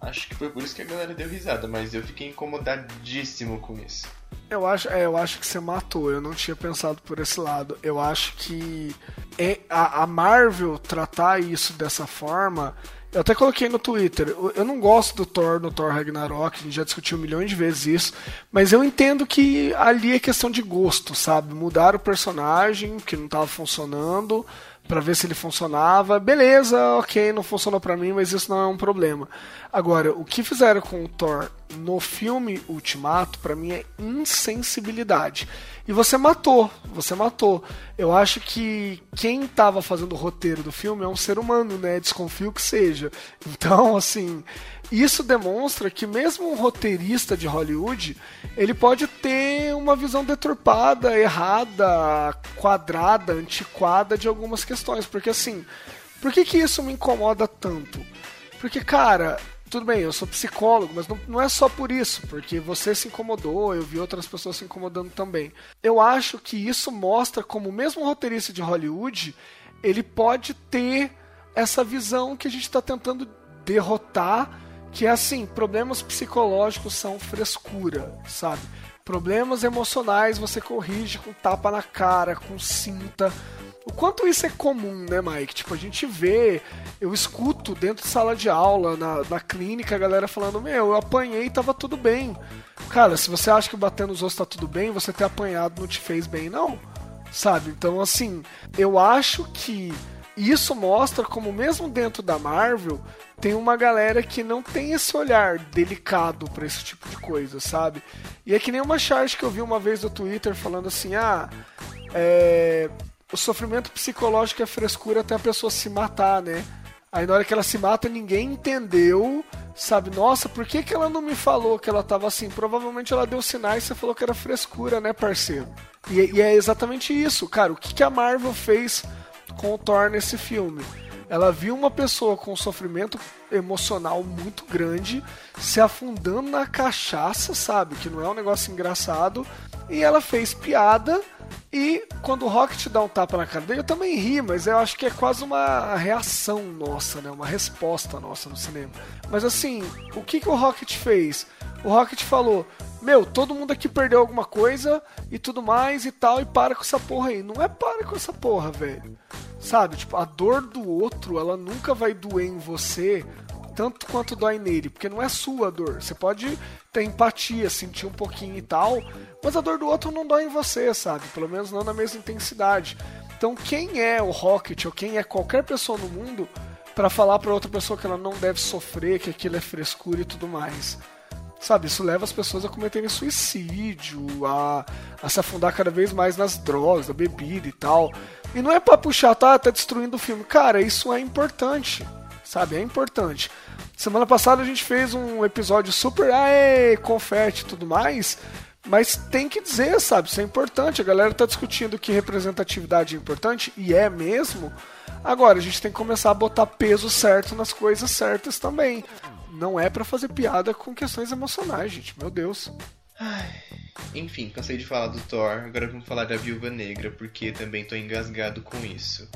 acho que foi por isso que a galera deu risada, mas eu fiquei incomodadíssimo com isso. Eu acho, é, eu acho que você matou. Eu não tinha pensado por esse lado. Eu acho que é, a, a Marvel tratar isso dessa forma. Eu até coloquei no Twitter. Eu, não gosto do Thor no Thor Ragnarok. A gente já discutiu milhões de vezes isso. Mas eu entendo que ali é questão de gosto, sabe? Mudar o personagem que não estava funcionando para ver se ele funcionava. Beleza, ok, não funcionou para mim, mas isso não é um problema. Agora, o que fizeram com o Thor no filme Ultimato, para mim é insensibilidade. E você matou, você matou. Eu acho que quem estava fazendo o roteiro do filme é um ser humano, né? Desconfio que seja. Então, assim, isso demonstra que mesmo um roteirista de Hollywood, ele pode ter uma visão deturpada, errada, quadrada, antiquada de algumas questões. Porque assim, por que, que isso me incomoda tanto? Porque, cara, tudo bem, eu sou psicólogo, mas não, não é só por isso, porque você se incomodou, eu vi outras pessoas se incomodando também. Eu acho que isso mostra como mesmo um roteirista de Hollywood, ele pode ter essa visão que a gente está tentando derrotar, que é assim, problemas psicológicos são frescura, sabe? Problemas emocionais você corrige com tapa na cara, com cinta. O quanto isso é comum, né, Mike? Tipo, a gente vê, eu escuto dentro de sala de aula, na, na clínica, a galera falando: Meu, eu apanhei e tava tudo bem. Cara, se você acha que bater nos ossos tá tudo bem, você ter apanhado não te fez bem, não. Sabe? Então, assim, eu acho que isso mostra como, mesmo dentro da Marvel, tem uma galera que não tem esse olhar delicado pra esse tipo de coisa, sabe? E é que nem uma charge que eu vi uma vez no Twitter falando assim: ah, é o sofrimento psicológico é frescura até a pessoa se matar, né? Aí na hora que ela se mata, ninguém entendeu, sabe? Nossa, por que, que ela não me falou que ela tava assim? Provavelmente ela deu sinais e você falou que era frescura, né, parceiro? E, e é exatamente isso, cara. O que, que a Marvel fez Thor nesse filme? Ela viu uma pessoa com sofrimento emocional muito grande se afundando na cachaça, sabe? Que não é um negócio engraçado. E ela fez piada E quando o Rocket dá um tapa na cara dele, eu também ri, mas eu acho que é quase uma reação nossa, né? Uma resposta nossa no cinema. Mas assim, o que, que o Rocket fez? O Rocket falou: Meu, todo mundo aqui perdeu alguma coisa e tudo mais e tal, e para com essa porra aí. Não é para com essa porra, velho. Sabe? Tipo, a dor do outro, ela nunca vai doer em você tanto quanto dói nele, porque não é sua dor. Você pode ter empatia, sentir um pouquinho e tal, mas a dor do outro não dói em você, sabe? Pelo menos não na mesma intensidade. Então, quem é o Rocket ou quem é qualquer pessoa no mundo para falar para outra pessoa que ela não deve sofrer, que aquilo é frescura e tudo mais? Sabe, isso leva as pessoas a cometerem suicídio, a, a se afundar cada vez mais nas drogas, na bebida e tal. E não é pra puxar, tá, tá destruindo o filme. Cara, isso é importante, sabe? É importante. Semana passada a gente fez um episódio super, aê, confete e tudo mais, mas tem que dizer, sabe? Isso é importante. A galera tá discutindo que representatividade é importante, e é mesmo. Agora, a gente tem que começar a botar peso certo nas coisas certas também. Não é para fazer piada com questões emocionais, gente. Meu Deus. Enfim, cansei de falar do Thor, agora vamos falar da Viúva Negra, porque também tô engasgado com isso.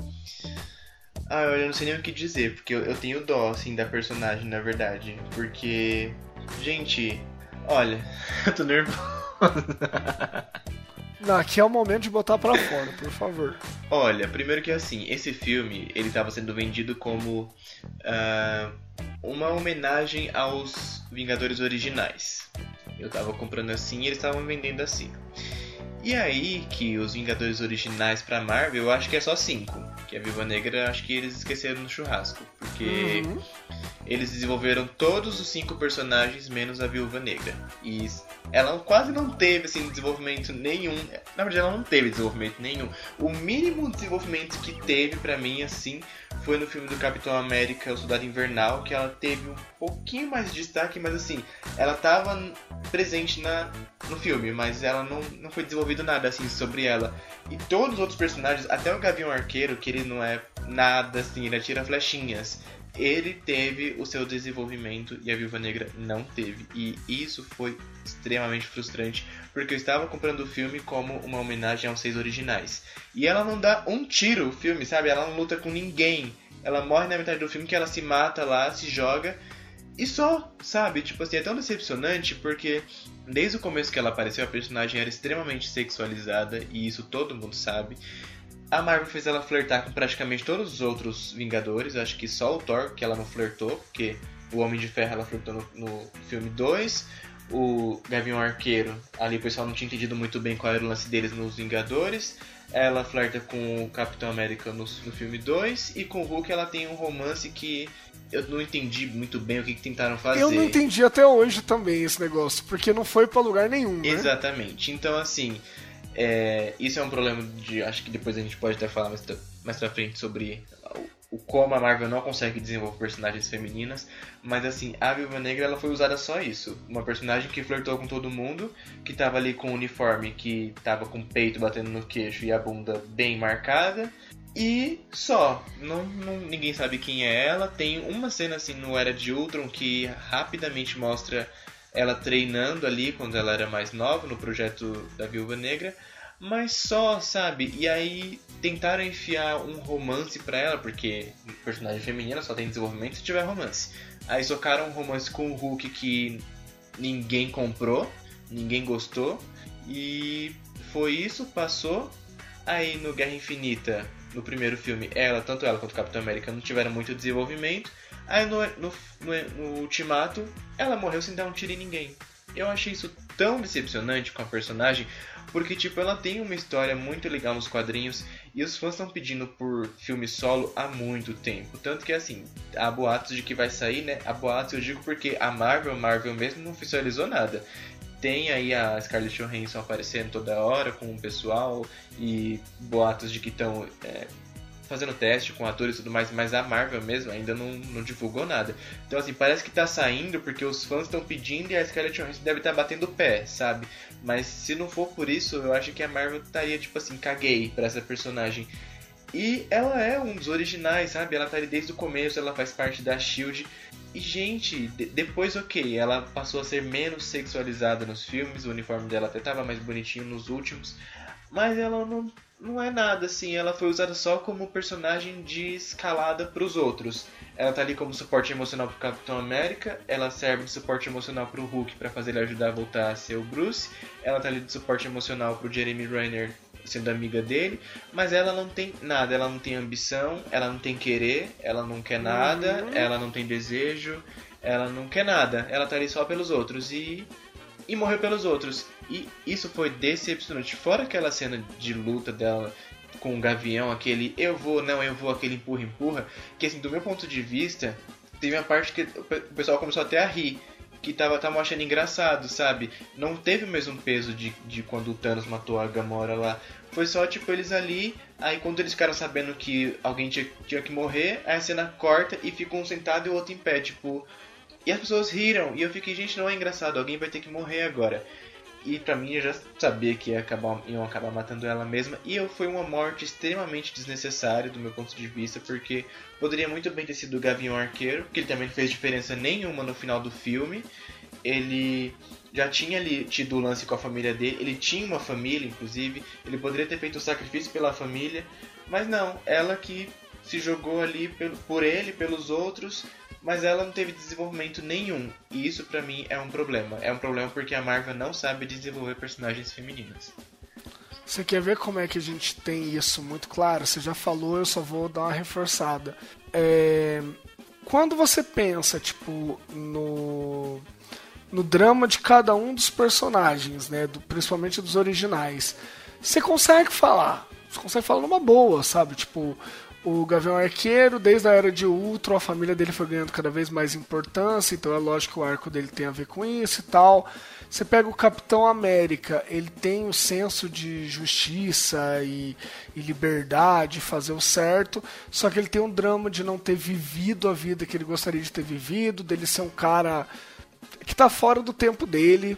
Ah, eu não sei nem o que dizer, porque eu, eu tenho dó, assim, da personagem, na verdade. Porque, gente, olha, eu tô nervoso. Não, aqui é o momento de botar pra fora, por favor. Olha, primeiro que assim, esse filme, ele estava sendo vendido como ah, uma homenagem aos Vingadores originais. Eu tava comprando assim e eles estavam vendendo assim. E aí que os Vingadores originais pra Marvel, eu acho que é só cinco. Que a Viúva Negra, acho que eles esqueceram no churrasco. Porque Uhum. Eles desenvolveram todos os cinco personagens, menos a Viúva Negra. E ela quase não teve, assim, desenvolvimento nenhum. Na verdade, ela não teve desenvolvimento nenhum. O mínimo desenvolvimento que teve pra mim, assim, foi no filme do Capitão América, O Soldado Invernal, que ela teve um pouquinho mais de destaque, mas assim, ela tava presente na, no filme, mas ela não, não foi desenvolvido nada, assim, sobre ela. E todos os outros personagens, até o Gavião Arqueiro, que ele não é nada, assim, ele atira flechinhas. Ele teve o seu desenvolvimento e a Viúva Negra não teve. E isso foi extremamente frustrante, porque eu estava comprando o filme como uma homenagem aos seis originais. E ela não dá um tiro o filme, sabe? Ela não luta com ninguém. Ela morre na metade do filme que ela se mata lá, se joga. E só, sabe? Tipo assim, é tão decepcionante porque desde o começo que ela apareceu, a personagem era extremamente sexualizada e isso todo mundo sabe. A Marvel fez ela flertar com praticamente todos os outros Vingadores, acho que só o Thor que ela não flertou, porque o Homem de Ferro ela flertou no, no filme 2, o Gavião Arqueiro, ali o pessoal não tinha entendido muito bem qual era o lance deles nos Vingadores. Ela flerta com o Capitão América no, no filme 2 e com o Hulk ela tem um romance que eu não entendi muito bem o que, que tentaram fazer. Eu não entendi até hoje também esse negócio, porque não foi pra lugar nenhum, né? Exatamente. Então, assim, é, isso é um problema de. Acho que depois a gente pode até falar mais, mais pra frente sobre o, o como a Marvel não consegue desenvolver personagens femininas. Mas, assim, a Viúva Negra ela foi usada só isso. Uma personagem que flertou com todo mundo, que tava ali com um uniforme que tava com o peito batendo no queixo e a bunda bem marcada. E só, não, não- ninguém sabe quem é ela. Tem uma cena assim no Era de Ultron que rapidamente mostra ela treinando ali quando ela era mais nova no projeto da Viúva Negra, mas só, sabe? E aí tentaram enfiar um romance pra ela, porque personagem feminina só tem desenvolvimento se tiver romance. Aí socaram um romance com o Hulk que ninguém comprou, ninguém gostou, e foi isso, passou. Aí no Guerra Infinita, no primeiro filme, ela, tanto ela quanto o Capitão América não tiveram muito desenvolvimento. Aí no, no, no, no Ultimato, ela morreu sem dar um tiro em ninguém. Eu achei isso tão decepcionante com a personagem, porque tipo, ela tem uma história muito legal nos quadrinhos e os fãs estão pedindo por filme solo há muito tempo. Tanto que assim, há boatos de que vai sair, né? Há boatos eu digo porque a Marvel, Marvel mesmo não oficializou nada. Tem aí a Scarlett Johansson aparecendo toda hora com o pessoal e boatos de que estão é, fazendo teste com atores e tudo mais, mas a Marvel mesmo ainda não, não divulgou nada. Então, assim, parece que tá saindo porque os fãs estão pedindo e a Scarlett Johansson deve estar batendo o pé, sabe? Mas se não for por isso, eu acho que a Marvel estaria, tipo assim, caguei pra essa personagem. E ela é um dos originais, sabe? Ela tá ali desde o começo, ela faz parte da SHIELD. E, gente, de- depois, ok, ela passou a ser menos sexualizada nos filmes, o uniforme dela até tava mais bonitinho nos últimos. mas ela não, não é nada assim. Ela foi usada só como personagem de escalada para os outros. Ela tá ali como suporte emocional pro Capitão América, ela serve de suporte emocional pro Hulk para fazer ele ajudar a voltar a ser o Bruce, ela tá ali de suporte emocional pro Jeremy Renner sendo amiga dele, mas ela não tem nada, ela não tem ambição, ela não tem querer, ela não quer nada, Uhum. ela não tem desejo, ela não quer nada, ela tá ali só pelos outros e e morreu pelos outros. E isso foi decepcionante. Fora aquela cena de luta dela com o Gavião, aquele eu vou, não, eu vou, aquele empurra, empurra, que assim, do meu ponto de vista, teve uma parte que o pe- o pessoal começou até a rir. Que tava, tava achando engraçado, sabe? Não teve o mesmo peso de, de quando o Thanos matou a Gamora lá. Foi só, tipo, eles ali. Aí, quando eles ficaram sabendo que alguém tinha, tinha que morrer, aí a cena corta e fica um sentado e o outro em pé, tipo. E as pessoas riram. E eu fiquei, gente, não é engraçado, alguém vai ter que morrer agora. E pra mim eu já sabia que ia acabar, iam acabar matando ela mesma. E eu foi uma morte extremamente desnecessária do meu ponto de vista, porque poderia muito bem ter sido o Gavião Arqueiro, que ele também não fez diferença nenhuma no final do filme. Ele já tinha ali tido o lance com a família dele, ele tinha uma família, inclusive, ele poderia ter feito o sacrifício pela família, mas não, ela que se jogou ali por ele, pelos outros, mas ela não teve desenvolvimento nenhum. E isso pra mim é um problema. É um problema porque a Marvel não sabe desenvolver personagens femininas. Você quer ver como é que a gente tem isso muito claro? Você já falou, eu só vou dar uma reforçada. É, Quando você pensa, tipo, no no drama de cada um dos personagens, né, do- principalmente dos originais, você consegue falar, você consegue falar numa boa, sabe? Tipo, o Gavião Arqueiro, desde a era de Ultron, a família dele foi ganhando cada vez mais importância, então é lógico que o arco dele tem a ver com isso e tal. Você pega o Capitão América, ele tem o senso de justiça e, e liberdade, fazer o certo, só que ele tem um drama de não ter vivido a vida que ele gostaria de ter vivido, dele ser um cara que tá fora do tempo dele,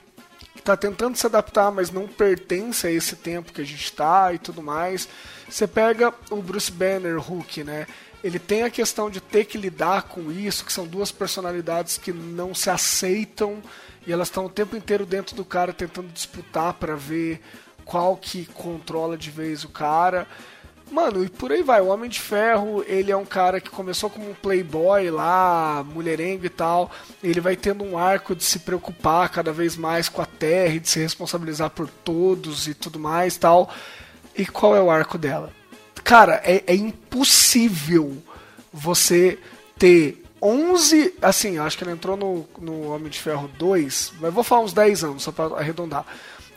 que tá tentando se adaptar, mas não pertence a esse tempo que a gente tá e tudo mais. Você pega o Bruce Banner, Hulk, né? Ele tem a questão de ter que lidar com isso, que são duas personalidades que não se aceitam e elas estão o tempo inteiro dentro do cara tentando disputar para ver qual que controla de vez o cara. Mano, e por aí vai. O Homem de Ferro, ele é um cara que começou como um playboy lá, mulherengo e tal. Ele vai tendo um arco de se preocupar cada vez mais com a Terra e de se responsabilizar por todos e tudo mais tal. E qual é o arco dela? Cara, é, é impossível você ter 11. Assim, acho que ela entrou no, no Homem de Ferro 2, mas vou falar uns 10 anos, só pra arredondar.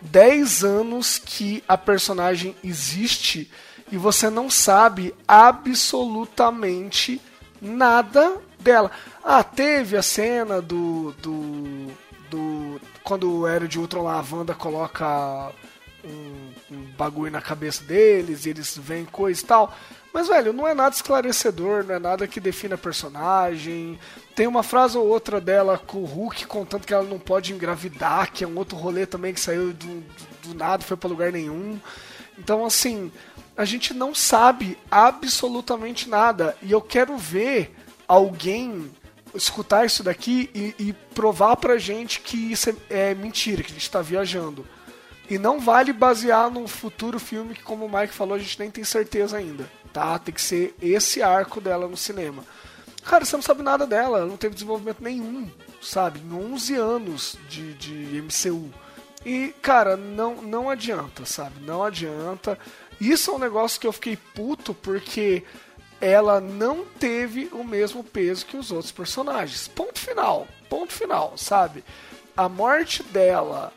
10 anos que a personagem existe e você não sabe absolutamente nada dela. Ah, teve a cena do. do. do quando o Era de Ultron lá, a Wanda coloca um, um bagulho na cabeça deles e eles veem coisa e tal. Mas, velho, não é nada esclarecedor, não é nada que defina personagem. Tem uma frase ou outra dela com o Hulk contando que ela não pode engravidar, que é um outro rolê também que saiu do, do, do nada, foi pra lugar nenhum. Então, assim, a gente não sabe absolutamente nada. E eu quero ver alguém escutar isso daqui e, e provar pra gente que isso é, é mentira, que a gente tá viajando. E não vale basear num futuro filme que, como o Mike falou, a gente nem tem certeza ainda. Tá? Tem que ser esse arco dela no cinema. Cara, você não sabe nada dela, ela não teve desenvolvimento nenhum, sabe? Em 11 anos de, de MCU. E, cara, não, não adianta, sabe? Não adianta. Isso é um negócio que eu fiquei puto porque ela não teve o mesmo peso que os outros personagens. Ponto final. Ponto final, sabe? A morte dela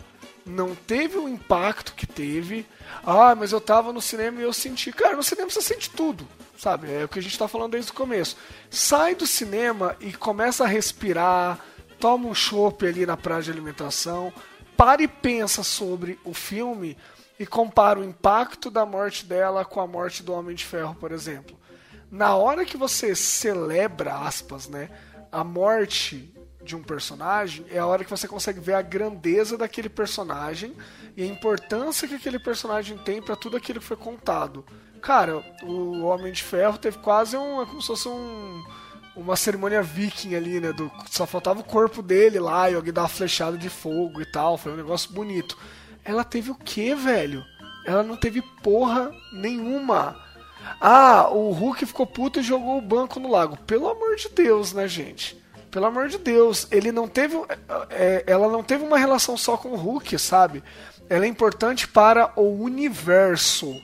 não teve o impacto que teve. Ah, mas eu tava no cinema e eu senti. Cara, no cinema você sente tudo, sabe? É o que a gente tá falando desde o começo. Sai do cinema e começa a respirar, toma um chopp ali na praia de alimentação, para e pensa sobre o filme e compara o impacto da morte dela com a morte do Homem de Ferro, por exemplo. Na hora que você celebra, aspas, né, a morte de um personagem, é a hora que você consegue ver a grandeza daquele personagem e a importância que aquele personagem tem para tudo aquilo que foi contado. Cara, o Homem de Ferro teve quase um, é como se fosse um, uma cerimônia viking ali, né? Do, só faltava o corpo dele lá e alguém dar uma flechada de fogo e tal. Foi um negócio bonito. Ela teve o que, velho? ela não teve porra nenhuma. Ah, o Hulk ficou puto e jogou o banco no lago. Pelo amor de Deus, né, gente? Pelo amor de Deus, ele não teve, é, ela não teve uma relação só com o Hulk, sabe? Ela é importante para o universo,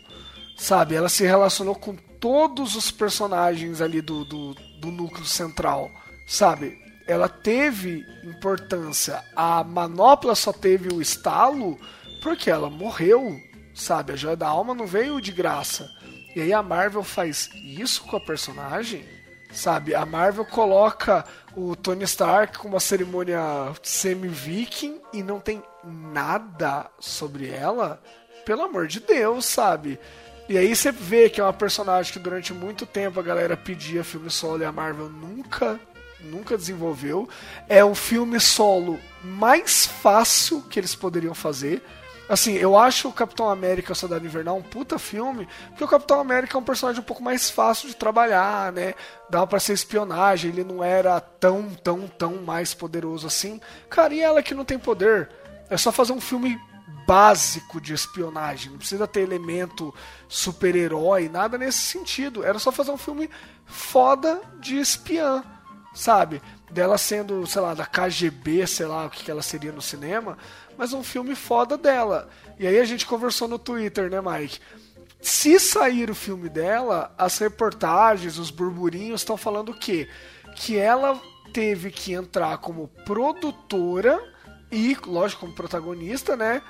sabe? Ela se relacionou com todos os personagens ali do, do, do núcleo central, sabe? Ela teve importância. A manopla só teve o estalo porque ela morreu, sabe? A joia da alma não veio de graça. E aí a Marvel faz isso com a personagem, sabe? A Marvel coloca o Tony Stark com uma cerimônia semi-viking e não tem nada sobre ela. Pelo amor de Deus, sabe? E aí você vê que é uma personagem que durante muito tempo a galera pedia filme solo e a Marvel nunca, nunca desenvolveu. É o filme solo mais fácil que eles poderiam fazer Assim, eu acho o Capitão América Soldado Invernal um puta filme, porque o Capitão América é um personagem um pouco mais fácil de trabalhar, né? Dava pra ser espionagem, ele não era tão, tão, tão mais poderoso assim. Cara, e ela que não tem poder? É só fazer um filme básico de espionagem, não precisa ter elemento super-herói, nada nesse sentido. Era só fazer um filme foda de espiã, sabe? Dela sendo, sei lá, da KGB, sei lá o que ela seria no cinema mas um filme foda dela. E aí a gente conversou no Twitter, né, Mike? Se sair o filme dela, as reportagens, os burburinhos estão falando o quê? Que ela teve que entrar como produtora e, lógico, como protagonista, né?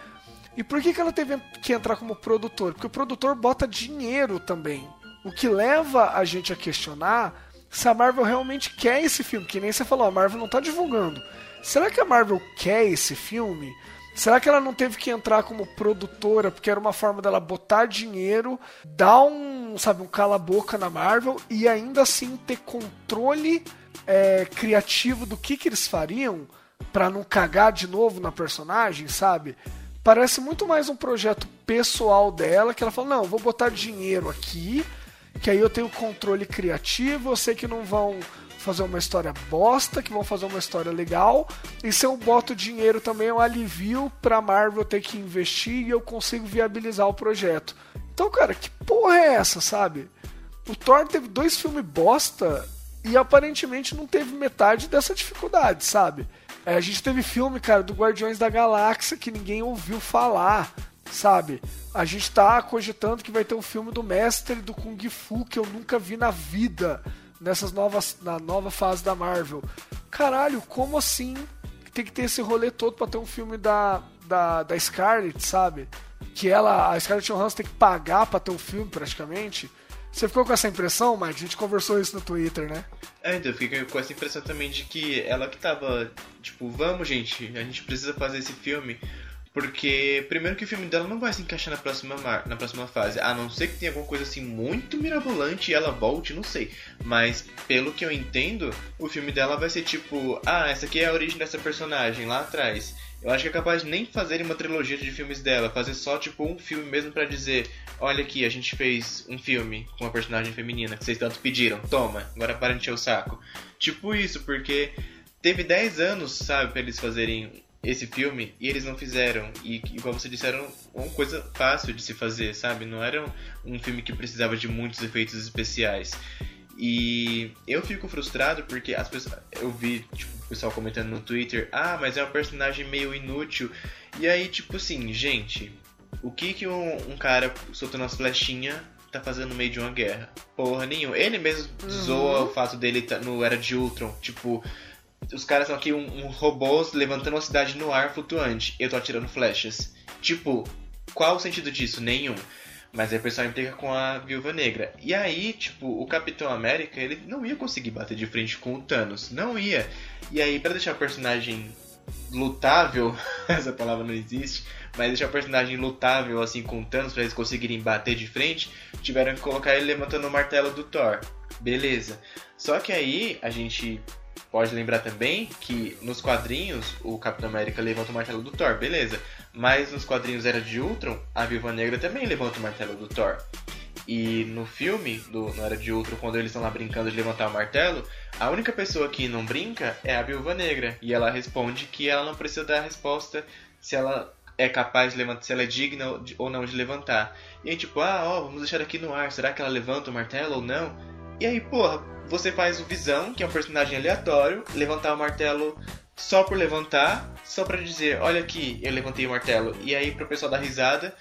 E por que, que ela teve que entrar como produtor? Porque o produtor bota dinheiro também. O que leva a gente a questionar se a Marvel realmente quer esse filme. Que nem você falou, a Marvel não está divulgando. Será que a Marvel quer esse filme? Será que ela não teve que entrar como produtora porque era uma forma dela botar dinheiro, dar um, sabe, um cala-boca na Marvel e ainda assim ter controle é, criativo do que, que eles fariam para não cagar de novo na personagem, sabe? Parece muito mais um projeto pessoal dela que ela fala: não, vou botar dinheiro aqui, que aí eu tenho controle criativo, eu sei que não vão fazer uma história bosta, que vão fazer uma história legal. E se eu boto dinheiro também um alivio pra Marvel ter que investir e eu consigo viabilizar o projeto. Então, cara, que porra é essa, sabe? O Thor teve dois filmes bosta e aparentemente não teve metade dessa dificuldade, sabe? É, a gente teve filme, cara, do Guardiões da Galáxia que ninguém ouviu falar, sabe? A gente tá cogitando que vai ter um filme do Mestre do Kung Fu que eu nunca vi na vida nessas novas na nova fase da Marvel. Caralho, como assim tem que ter esse rolê todo para ter um filme da, da, da Scarlett, sabe? Que ela, a Scarlett Johansson tem que pagar para ter um filme praticamente. Você ficou com essa impressão, Mike? A gente conversou isso no Twitter, né? É, então eu fiquei com essa impressão também de que ela que tava, tipo, vamos gente, a gente precisa fazer esse filme. Porque, primeiro que o filme dela não vai se encaixar na próxima, na próxima fase. A não ser que tenha alguma coisa assim muito mirabolante e ela volte, não sei. Mas, pelo que eu entendo, o filme dela vai ser tipo: Ah, essa aqui é a origem dessa personagem lá atrás. Eu acho que é capaz de nem fazer uma trilogia de filmes dela, fazer só tipo um filme mesmo para dizer: Olha aqui, a gente fez um filme com uma personagem feminina que vocês tanto pediram, toma, agora para encher o saco. Tipo isso, porque teve 10 anos, sabe, pra eles fazerem esse filme e eles não fizeram. E, igual você disse, era uma coisa fácil de se fazer, sabe? Não era um, filme que precisava de muitos efeitos especiais. E eu fico frustrado porque as pessoas. Eu vi, tipo, o pessoal comentando no Twitter, ah, mas é um personagem meio inútil. E aí, tipo assim, gente, o que que um, um cara soltando as flechinhas tá fazendo no meio de uma guerra? Porra nenhuma. Ele mesmo uhum. zoa o fato dele tá no Era de Ultron, tipo, os caras são aqui um, um robôs levantando uma cidade no ar flutuante. Eu tô atirando flechas. Tipo, qual o sentido disso? Nenhum. Mas aí o pessoal implica com a Viúva Negra. E aí, tipo, o Capitão América, ele não ia conseguir bater de frente com o Thanos. Não ia. E aí, para deixar o personagem lutável, essa palavra não existe, mas deixar o personagem lutável assim com o Thanos para eles conseguirem bater de frente, tiveram que colocar ele levantando o martelo do Thor. Beleza. Só que aí a gente pode lembrar também que nos quadrinhos o Capitão América levanta o martelo do Thor, beleza. Mas nos quadrinhos Era de Ultron, a Viúva Negra também levanta o martelo do Thor. E no filme, do, no Era de Ultron, quando eles estão lá brincando de levantar o martelo, a única pessoa que não brinca é a Viúva Negra. E ela responde que ela não precisa dar a resposta se ela é capaz de levantar, se ela é digna ou não de levantar. E aí, tipo, ah, ó, vamos deixar aqui no ar, será que ela levanta o martelo ou não? E aí, porra, você faz o Visão, que é um personagem aleatório, levantar o martelo só por levantar, só para dizer, olha aqui, eu levantei o martelo. E aí pro pessoal dar risada.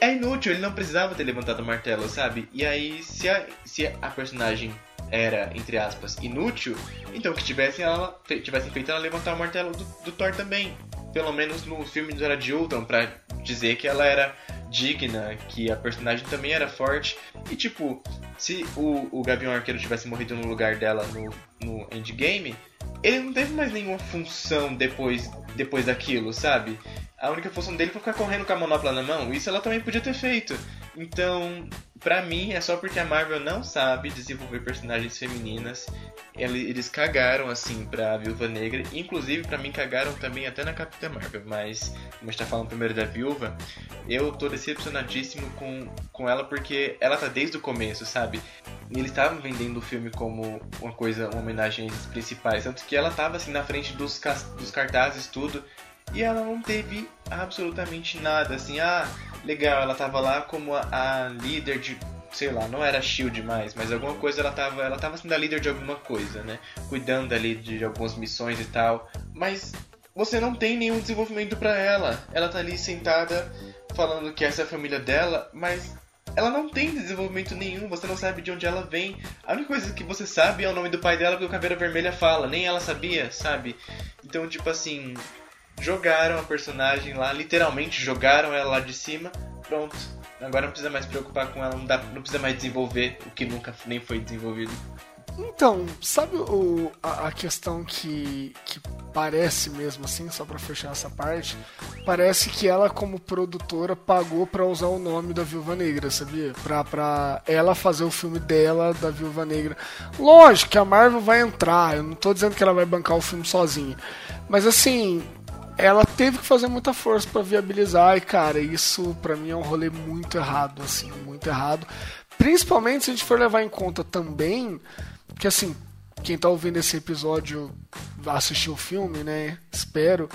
É inútil, ele não precisava ter levantado o martelo, sabe? E aí, se a, se a personagem era, entre aspas, inútil, então que tivessem, ela, tivessem feito ela levantar o martelo do, do Thor também. Pelo menos no filme do Era de Ultron, pra dizer que ela era digna, que a personagem também era forte. E tipo, se o, o Gavião Arqueiro tivesse morrido no lugar dela no, no Endgame, ele não teve mais nenhuma função depois, depois daquilo, sabe? A única função dele foi ficar correndo com a manopla na mão. Isso ela também podia ter feito. Então, pra mim, é só porque a Marvel não sabe desenvolver personagens femininas. Eles cagaram, assim, pra Viúva Negra. Inclusive, pra mim, cagaram também até na Capitã Marvel. Mas, como a gente tá falando primeiro da Viúva, eu tô decepcionadíssimo com, com ela porque ela tá desde o começo, sabe? Eles estavam vendendo o filme como uma coisa, uma homenagem às principais. Tanto que ela tava, assim, na frente dos, dos cartazes, tudo. E ela não teve absolutamente nada, assim, ah, legal, ela tava lá como a, a líder de sei lá, não era Shield mais, mas alguma coisa ela tava, ela tava sendo a líder de alguma coisa, né? Cuidando ali de, de algumas missões e tal. Mas você não tem nenhum desenvolvimento para ela. Ela tá ali sentada falando que essa é a família dela, mas ela não tem desenvolvimento nenhum, você não sabe de onde ela vem. A única coisa que você sabe é o nome do pai dela porque o Caveira Vermelha fala, nem ela sabia, sabe? Então, tipo assim, jogaram a personagem lá, literalmente jogaram ela lá de cima, pronto. Agora não precisa mais preocupar com ela, não, dá, não precisa mais desenvolver o que nunca nem foi desenvolvido. Então, sabe o, a, a, questão que, que parece mesmo assim, só para fechar essa parte, parece que ela como produtora pagou para usar o nome da Viúva Negra, sabia? Pra, pra ela fazer o filme dela da Viúva Negra. Lógico que a Marvel vai entrar, eu não tô dizendo que ela vai bancar o filme sozinha, mas assim, ela teve que fazer muita força para viabilizar e cara, isso para mim é um rolê muito errado, assim, muito errado. Principalmente se a gente for levar em conta também que assim, quem tá ouvindo esse episódio vai assistir o filme, né? Espero.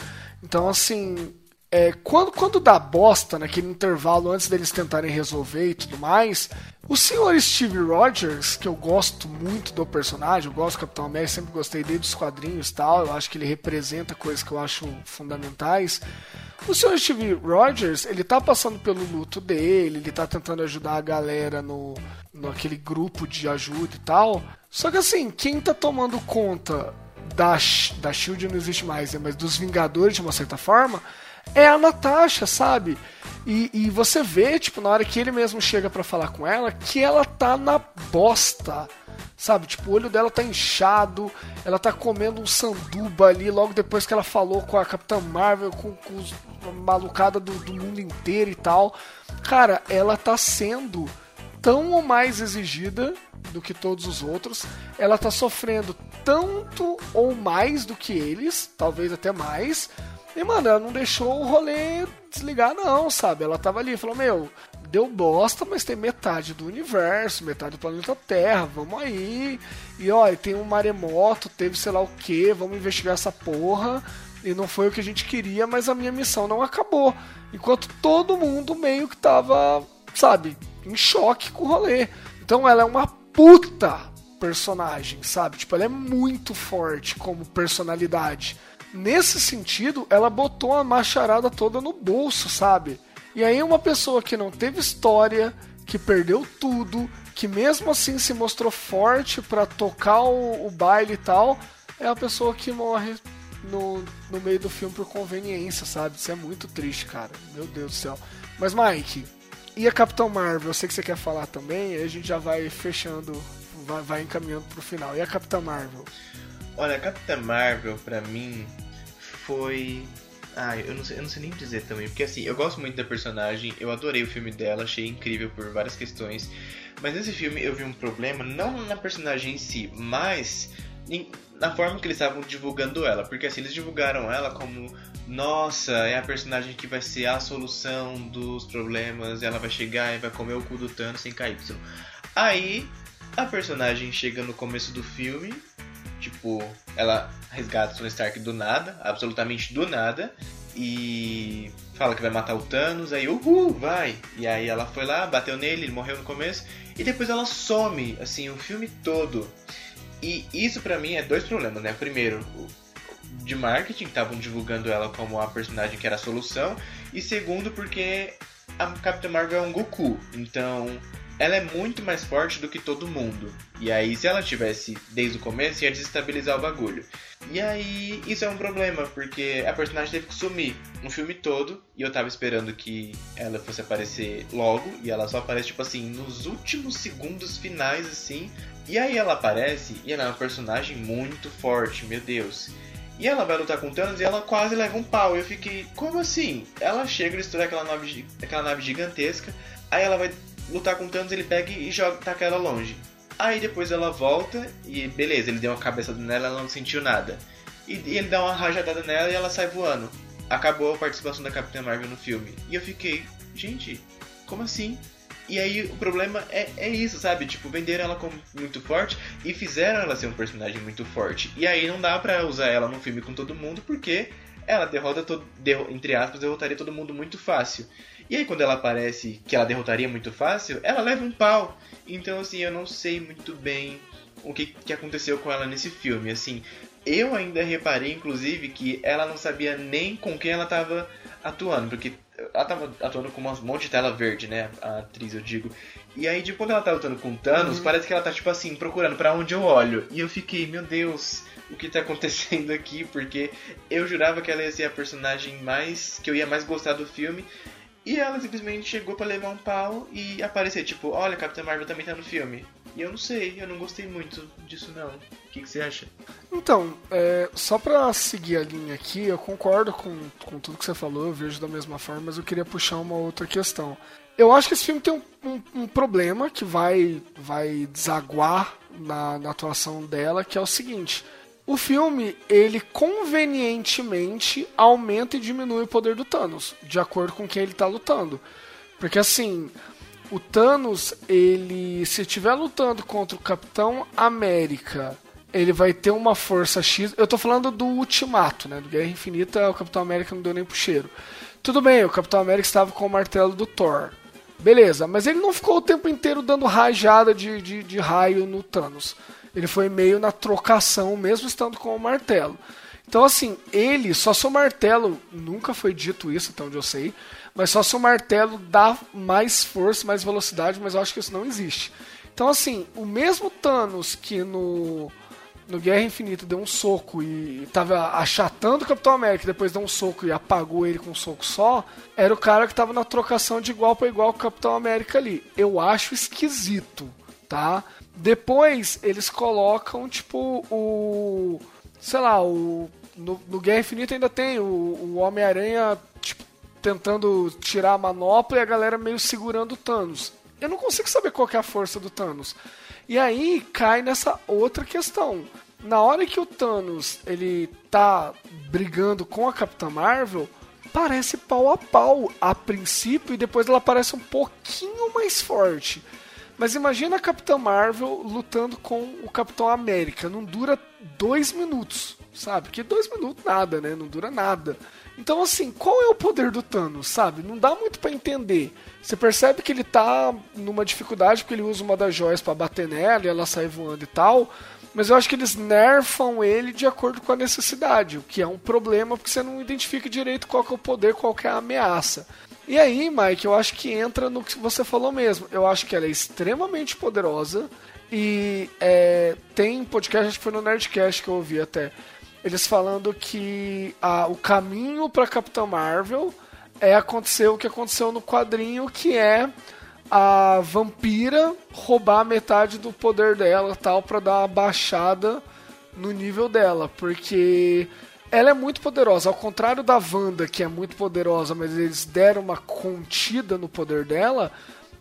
Então assim, é, quando, quando dá bosta naquele intervalo antes deles tentarem resolver e tudo mais, o senhor Steve Rogers, que eu gosto muito do personagem, eu gosto do Capitão América, sempre gostei dele dos quadrinhos e tal, eu acho que ele representa coisas que eu acho fundamentais. O senhor Steve Rogers, ele tá passando pelo luto dele, ele tá tentando ajudar a galera no, no aquele grupo de ajuda e tal. Só que assim, quem tá tomando conta da, da Shield não existe mais, né? mas dos Vingadores de uma certa forma, é a Natasha, sabe? E, e você vê, tipo, na hora que ele mesmo chega para falar com ela, que ela tá na bosta. Sabe, tipo, o olho dela tá inchado, ela tá comendo um sanduba ali logo depois que ela falou com a Capitã Marvel, com, com os, a malucada do, do mundo inteiro e tal. Cara, ela tá sendo tão ou mais exigida do que todos os outros. Ela tá sofrendo tanto ou mais do que eles, talvez até mais. E, mano, ela não deixou o rolê desligar, não, sabe? Ela tava ali, falou: Meu, deu bosta, mas tem metade do universo, metade do planeta Terra, vamos aí. E ó, tem um maremoto, teve sei lá o que, vamos investigar essa porra. E não foi o que a gente queria, mas a minha missão não acabou. Enquanto todo mundo meio que tava, sabe, em choque com o rolê. Então ela é uma puta personagem, sabe? Tipo, ela é muito forte como personalidade. Nesse sentido, ela botou a macharada toda no bolso, sabe? E aí uma pessoa que não teve história, que perdeu tudo, que mesmo assim se mostrou forte para tocar o, o, baile e tal, é a pessoa que morre no, no meio do filme por conveniência, sabe? Isso é muito triste, cara. Meu Deus do céu. Mas Mike, e a Capitão Marvel? Eu sei que você quer falar também, aí a gente já vai fechando, vai, vai encaminhando pro final. E a Capitã Marvel? Olha, a Capitã Marvel, pra mim, foi. Ah, eu não, sei, eu não sei nem dizer também, porque assim, eu gosto muito da personagem, eu adorei o filme dela, achei incrível por várias questões, mas nesse filme eu vi um problema, não na personagem em si, mas em, na forma que eles estavam divulgando ela, porque assim, eles divulgaram ela como, nossa, é a personagem que vai ser a solução dos problemas, ela vai chegar e vai comer o cu do Thanos sem KY. Aí, a personagem chega no começo do filme, Tipo, ela resgata Tony Stark do nada, absolutamente do nada, e fala que vai matar o Thanos, aí uhul, vai. E aí ela foi lá, bateu nele, ele morreu no começo, e depois ela some, assim, o filme todo. E isso pra mim é dois problemas, né? Primeiro, de marketing, estavam divulgando ela como a personagem que era a solução, e segundo, porque a Capitã Marvel é um Goku, então ela é muito mais forte do que todo mundo. E aí, se ela tivesse desde o começo, ia desestabilizar o bagulho. E aí, isso é um problema, porque a personagem teve que sumir no filme todo, e eu tava esperando que ela fosse aparecer logo, e ela só aparece, tipo assim, nos últimos segundos finais, assim. E aí ela aparece, e ela é uma personagem muito forte, meu Deus. E ela vai lutar com Thanos e ela quase leva um pau. Eu fiquei, como assim? Ela chega, destruir aquela nave, aquela nave gigantesca, aí ela vai lutar com o Thanos, ele pega e joga, taca ela longe. Aí depois ela volta e beleza, ele deu uma cabeçada nela, ela não sentiu nada. E, e ele dá uma rajadada nela e ela sai voando. Acabou a participação da Capitã Marvel no filme. E eu fiquei, gente, como assim? E aí o problema é, é isso, sabe? Tipo, venderam ela como muito forte e fizeram ela ser um personagem muito forte. E aí não dá pra usar ela num filme com todo mundo porque ela derrota todo, derro, entre aspas, derrotaria todo mundo muito fácil. E aí quando ela aparece que ela derrotaria muito fácil, ela leva um pau. Então assim, eu não sei muito bem o que, que aconteceu com ela nesse filme. Assim, eu ainda reparei, inclusive, que ela não sabia nem com quem ela estava atuando, porque ela tava atuando com um monte de tela verde, né? A atriz, eu digo. E aí, de quando ela tá lutando com Thanos, uhum. parece que ela tá, tipo assim, procurando para onde eu olho. E eu fiquei, meu Deus, o que tá acontecendo aqui? Porque eu jurava que ela ia ser a personagem mais. que eu ia mais gostar do filme. E ela simplesmente chegou para levar um pau e aparecer, tipo, olha, Capitã Marvel também tá no filme. E eu não sei, eu não gostei muito disso não. O que, que você acha? Então, é, só pra seguir a linha aqui, eu concordo com, com tudo que você falou, eu vejo da mesma forma, mas eu queria puxar uma outra questão. Eu acho que esse filme tem um, um, um problema que vai, vai desaguar na, na atuação dela, que é o seguinte o filme, ele convenientemente aumenta e diminui o poder do Thanos, de acordo com quem ele está lutando. Porque assim, o Thanos, ele se estiver lutando contra o Capitão América, ele vai ter uma força X. Eu tô falando do Ultimato, né? Do Guerra Infinita, o Capitão América não deu nem pro cheiro. Tudo bem, o Capitão América estava com o martelo do Thor. Beleza, mas ele não ficou o tempo inteiro dando rajada de, de, de raio no Thanos. Ele foi meio na trocação, mesmo estando com o martelo. Então, assim, ele, só seu martelo, nunca foi dito isso, até onde eu sei, mas só seu martelo dá mais força, mais velocidade, mas eu acho que isso não existe. Então, assim, o mesmo Thanos que no, no Guerra Infinita deu um soco e estava achatando o Capitão América, depois deu um soco e apagou ele com um soco só, era o cara que estava na trocação de igual para igual com o Capitão América ali. Eu acho esquisito, tá? Depois eles colocam, tipo, o. Sei lá, o. No, no Guerra Infinita ainda tem o, o Homem-Aranha, tipo, tentando tirar a manopla e a galera meio segurando o Thanos. Eu não consigo saber qual é a força do Thanos. E aí cai nessa outra questão. Na hora que o Thanos ele tá brigando com a Capitã Marvel, parece pau a pau a princípio e depois ela parece um pouquinho mais forte. Mas imagina a Marvel lutando com o Capitão América. Não dura dois minutos, sabe? Que dois minutos nada, né? Não dura nada. Então, assim, qual é o poder do Thanos, sabe? Não dá muito para entender. Você percebe que ele tá numa dificuldade porque ele usa uma das joias para bater nela e ela sai voando e tal. Mas eu acho que eles nerfam ele de acordo com a necessidade, o que é um problema porque você não identifica direito qual é o poder, qual é a ameaça. E aí, Mike, eu acho que entra no que você falou mesmo. Eu acho que ela é extremamente poderosa. E é, tem podcast, acho que foi no Nerdcast que eu ouvi até. Eles falando que a, o caminho para Capitã Marvel é acontecer o que aconteceu no quadrinho, que é a vampira roubar metade do poder dela tal para dar uma baixada no nível dela, porque ela é muito poderosa. Ao contrário da Wanda, que é muito poderosa, mas eles deram uma contida no poder dela,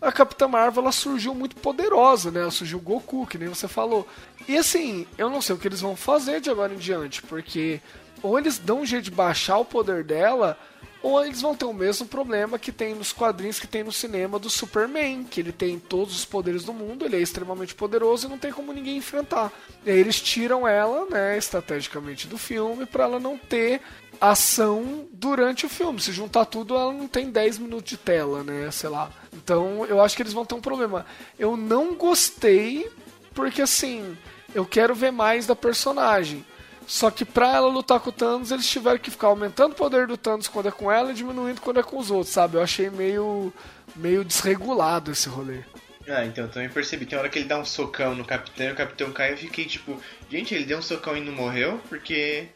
a Capitã Marvel ela surgiu muito poderosa, né? Ela surgiu Goku, que nem você falou. E assim, eu não sei o que eles vão fazer de agora em diante, porque ou eles dão um jeito de baixar o poder dela, ou eles vão ter o mesmo problema que tem nos quadrinhos que tem no cinema do Superman, que ele tem todos os poderes do mundo, ele é extremamente poderoso e não tem como ninguém enfrentar. E aí eles tiram ela, né, estrategicamente do filme para ela não ter ação durante o filme. Se juntar tudo, ela não tem 10 minutos de tela, né, sei lá. Então, eu acho que eles vão ter um problema. Eu não gostei porque assim, eu quero ver mais da personagem. Só que pra ela lutar com o Thanos, eles tiveram que ficar aumentando o poder do Thanos quando é com ela e diminuindo quando é com os outros, sabe? Eu achei meio, meio desregulado esse rolê. Ah, então eu também percebi. Tem hora que ele dá um socão no capitão e o capitão cai. Eu fiquei tipo, gente, ele deu um socão e não morreu? Porque.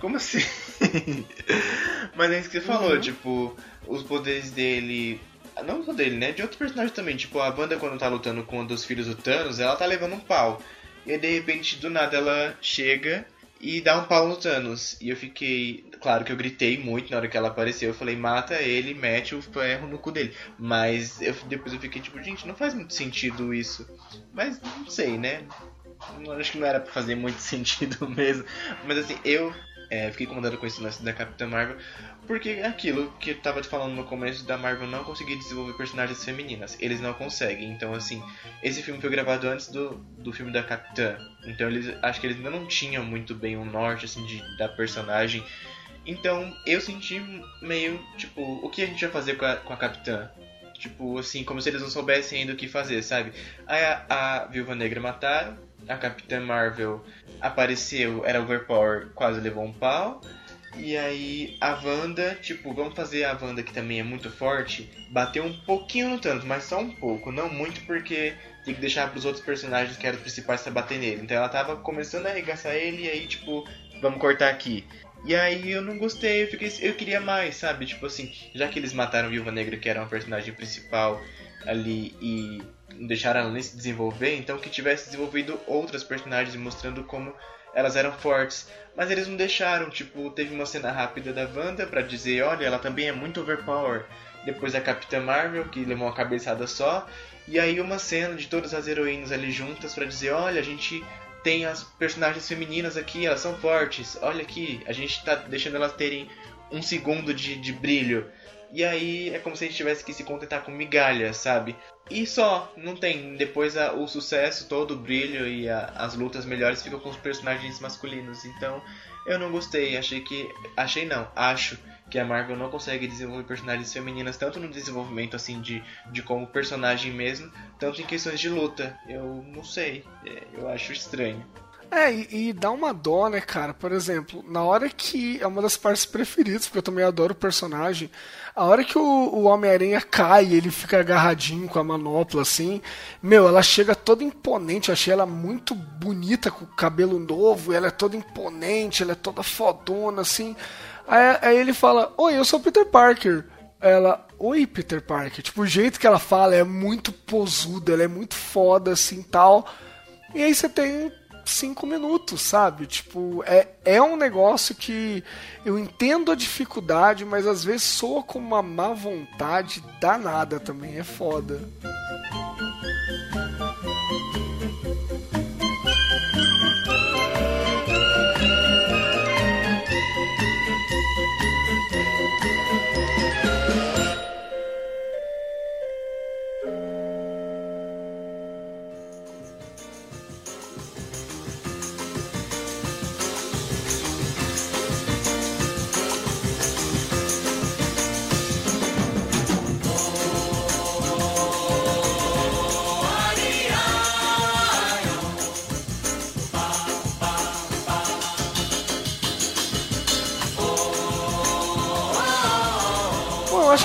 Como assim? Mas é isso que você falou, Uhum. tipo, os poderes dele. Não só dele, né? De outros personagens também. Tipo, a banda quando tá lutando com um dos filhos do Thanos, ela tá levando um pau. E aí, de repente, do nada, ela chega e dá um pau no Thanos. E eu fiquei. Claro que eu gritei muito na hora que ela apareceu. Eu falei, mata ele, mete o ferro no cu dele. Mas eu, depois eu fiquei tipo, gente, não faz muito sentido isso. Mas não sei, né? Acho que não era pra fazer muito sentido mesmo. Mas assim, eu é, fiquei incomodado com esse lance da Capitã Marvel. Porque é aquilo que eu tava te falando no começo da Marvel não conseguir desenvolver personagens femininas. Eles não conseguem. Então, assim, esse filme foi gravado antes do, do filme da Capitã. Então, eles acho que eles ainda não tinham muito bem um norte, assim, de, da personagem. Então, eu senti meio, tipo, o que a gente vai fazer com a, com a Capitã? Tipo, assim, como se eles não soubessem ainda o que fazer, sabe? Aí a, a Viúva Negra mataram, a Capitã Marvel apareceu, era overpower, quase levou um pau. E aí a Wanda, tipo, vamos fazer a Wanda que também é muito forte, bater um pouquinho no Thanos, mas só um pouco, não muito porque tem que deixar pros outros personagens que eram os principais pra bater nele. Então ela tava começando a arregaçar ele e aí, tipo, vamos cortar aqui. E aí eu não gostei, eu, fiquei, eu queria mais, sabe? Tipo assim, já que eles mataram Viúva Negra, que era uma personagem principal ali, e deixaram ela nem se desenvolver, então que tivesse desenvolvido outras personagens mostrando como elas eram fortes. Mas eles não deixaram, tipo, teve uma cena rápida da Wanda pra dizer, olha, ela também é muito overpower. Depois a Capitã Marvel, que levou uma cabeçada só. E aí uma cena de todas as heroínas ali juntas pra dizer, olha, a gente tem as personagens femininas aqui, elas são fortes. Olha aqui, a gente tá deixando elas terem um segundo de, de brilho. E aí é como se a gente tivesse que se contentar com migalhas, sabe? E só, não tem. Depois a- o sucesso, todo o brilho e a- as lutas melhores ficam com os personagens masculinos. Então eu não gostei. Achei que. Achei não, acho que a Marvel não consegue desenvolver personagens femininas tanto no desenvolvimento assim de, de como personagem mesmo, tanto em questões de luta. Eu não sei. É, eu acho estranho. É, e, e dá uma dó, né, cara? Por exemplo, na hora que. É uma das partes preferidas, porque eu também adoro o personagem. A hora que o, o Homem-Aranha cai ele fica agarradinho com a manopla, assim. Meu, ela chega toda imponente. Eu achei ela muito bonita, com o cabelo novo. Ela é toda imponente, ela é toda fodona, assim. Aí, aí ele fala: Oi, eu sou Peter Parker. Ela, oi Peter Parker. Tipo, o jeito que ela fala é muito posuda, ela é muito foda, assim tal. E aí você tem cinco minutos, sabe? Tipo, é, é um negócio que eu entendo a dificuldade, mas às vezes soa com uma má vontade danada também. É foda.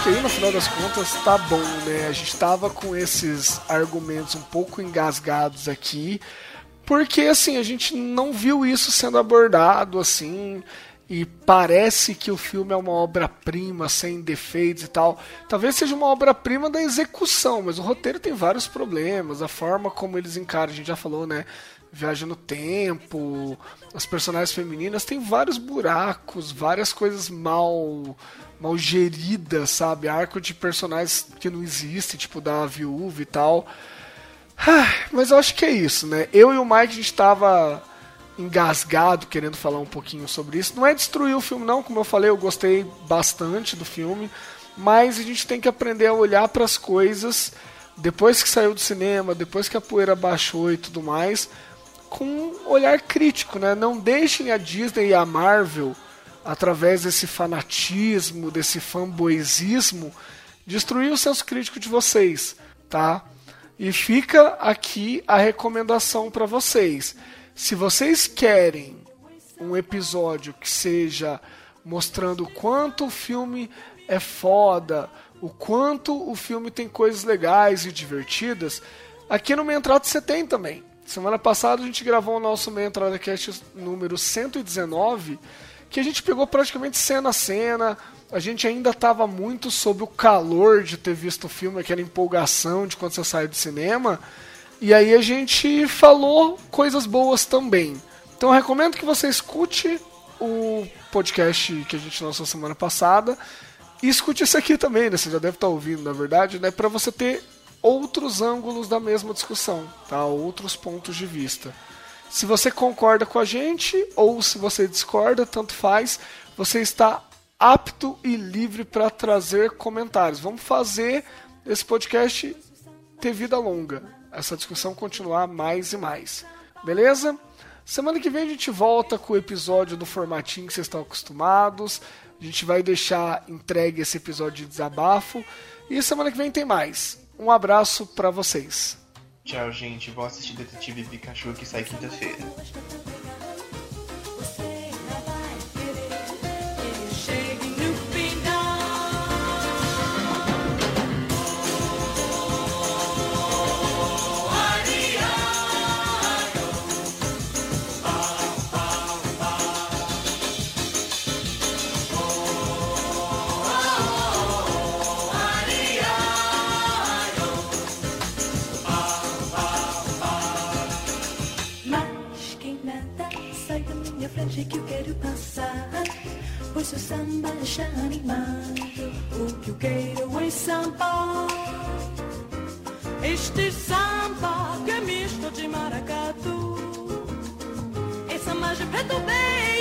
Acho que aí no final das contas tá bom, né? A gente tava com esses argumentos um pouco engasgados aqui, porque assim, a gente não viu isso sendo abordado assim, e parece que o filme é uma obra-prima, sem defeitos e tal. Talvez seja uma obra-prima da execução, mas o roteiro tem vários problemas, a forma como eles encaram, a gente já falou, né? Viagem no tempo, as personagens femininas tem vários buracos, várias coisas mal mal geridas, sabe? Arco de personagens que não existe, tipo da viúva e tal. Ah, Mas eu acho que é isso, né? Eu e o Mike a gente tava engasgado querendo falar um pouquinho sobre isso. Não é destruir o filme, não, como eu falei, eu gostei bastante do filme, mas a gente tem que aprender a olhar para as coisas depois que saiu do cinema, depois que a poeira baixou e tudo mais, com um olhar crítico, né? Não deixem a Disney e a Marvel, através desse fanatismo, desse fanboyismo, destruir o senso crítico de vocês, tá? E fica aqui a recomendação para vocês. Se vocês querem um episódio que seja mostrando o quanto o filme é foda, o quanto o filme tem coisas legais e divertidas, aqui no Mentrado você tem também. Semana passada a gente gravou o nosso Mentrada Cast número 119, que a gente pegou praticamente cena a cena. A gente ainda estava muito sob o calor de ter visto o filme, aquela empolgação de quando você sai do cinema. E aí a gente falou coisas boas também. Então eu recomendo que você escute o podcast que a gente lançou semana passada e escute esse aqui também, né? Você já deve estar ouvindo, na verdade, né? Para você ter outros ângulos da mesma discussão, tá? Outros pontos de vista. Se você concorda com a gente ou se você discorda, tanto faz, você está apto e livre para trazer comentários. Vamos fazer esse podcast ter vida longa, essa discussão continuar mais e mais. Beleza? Semana que vem a gente volta com o episódio do formatinho que vocês estão acostumados. A gente vai deixar entregue esse episódio de desabafo. E semana que vem tem mais. Um abraço para vocês. Tchau, gente. Vou assistir Detetive Pikachu que sai quinta-feira. Pois seu samba já animado. O que eu quero é samba. Este samba que é misto de maracatu. Samba de preto bem.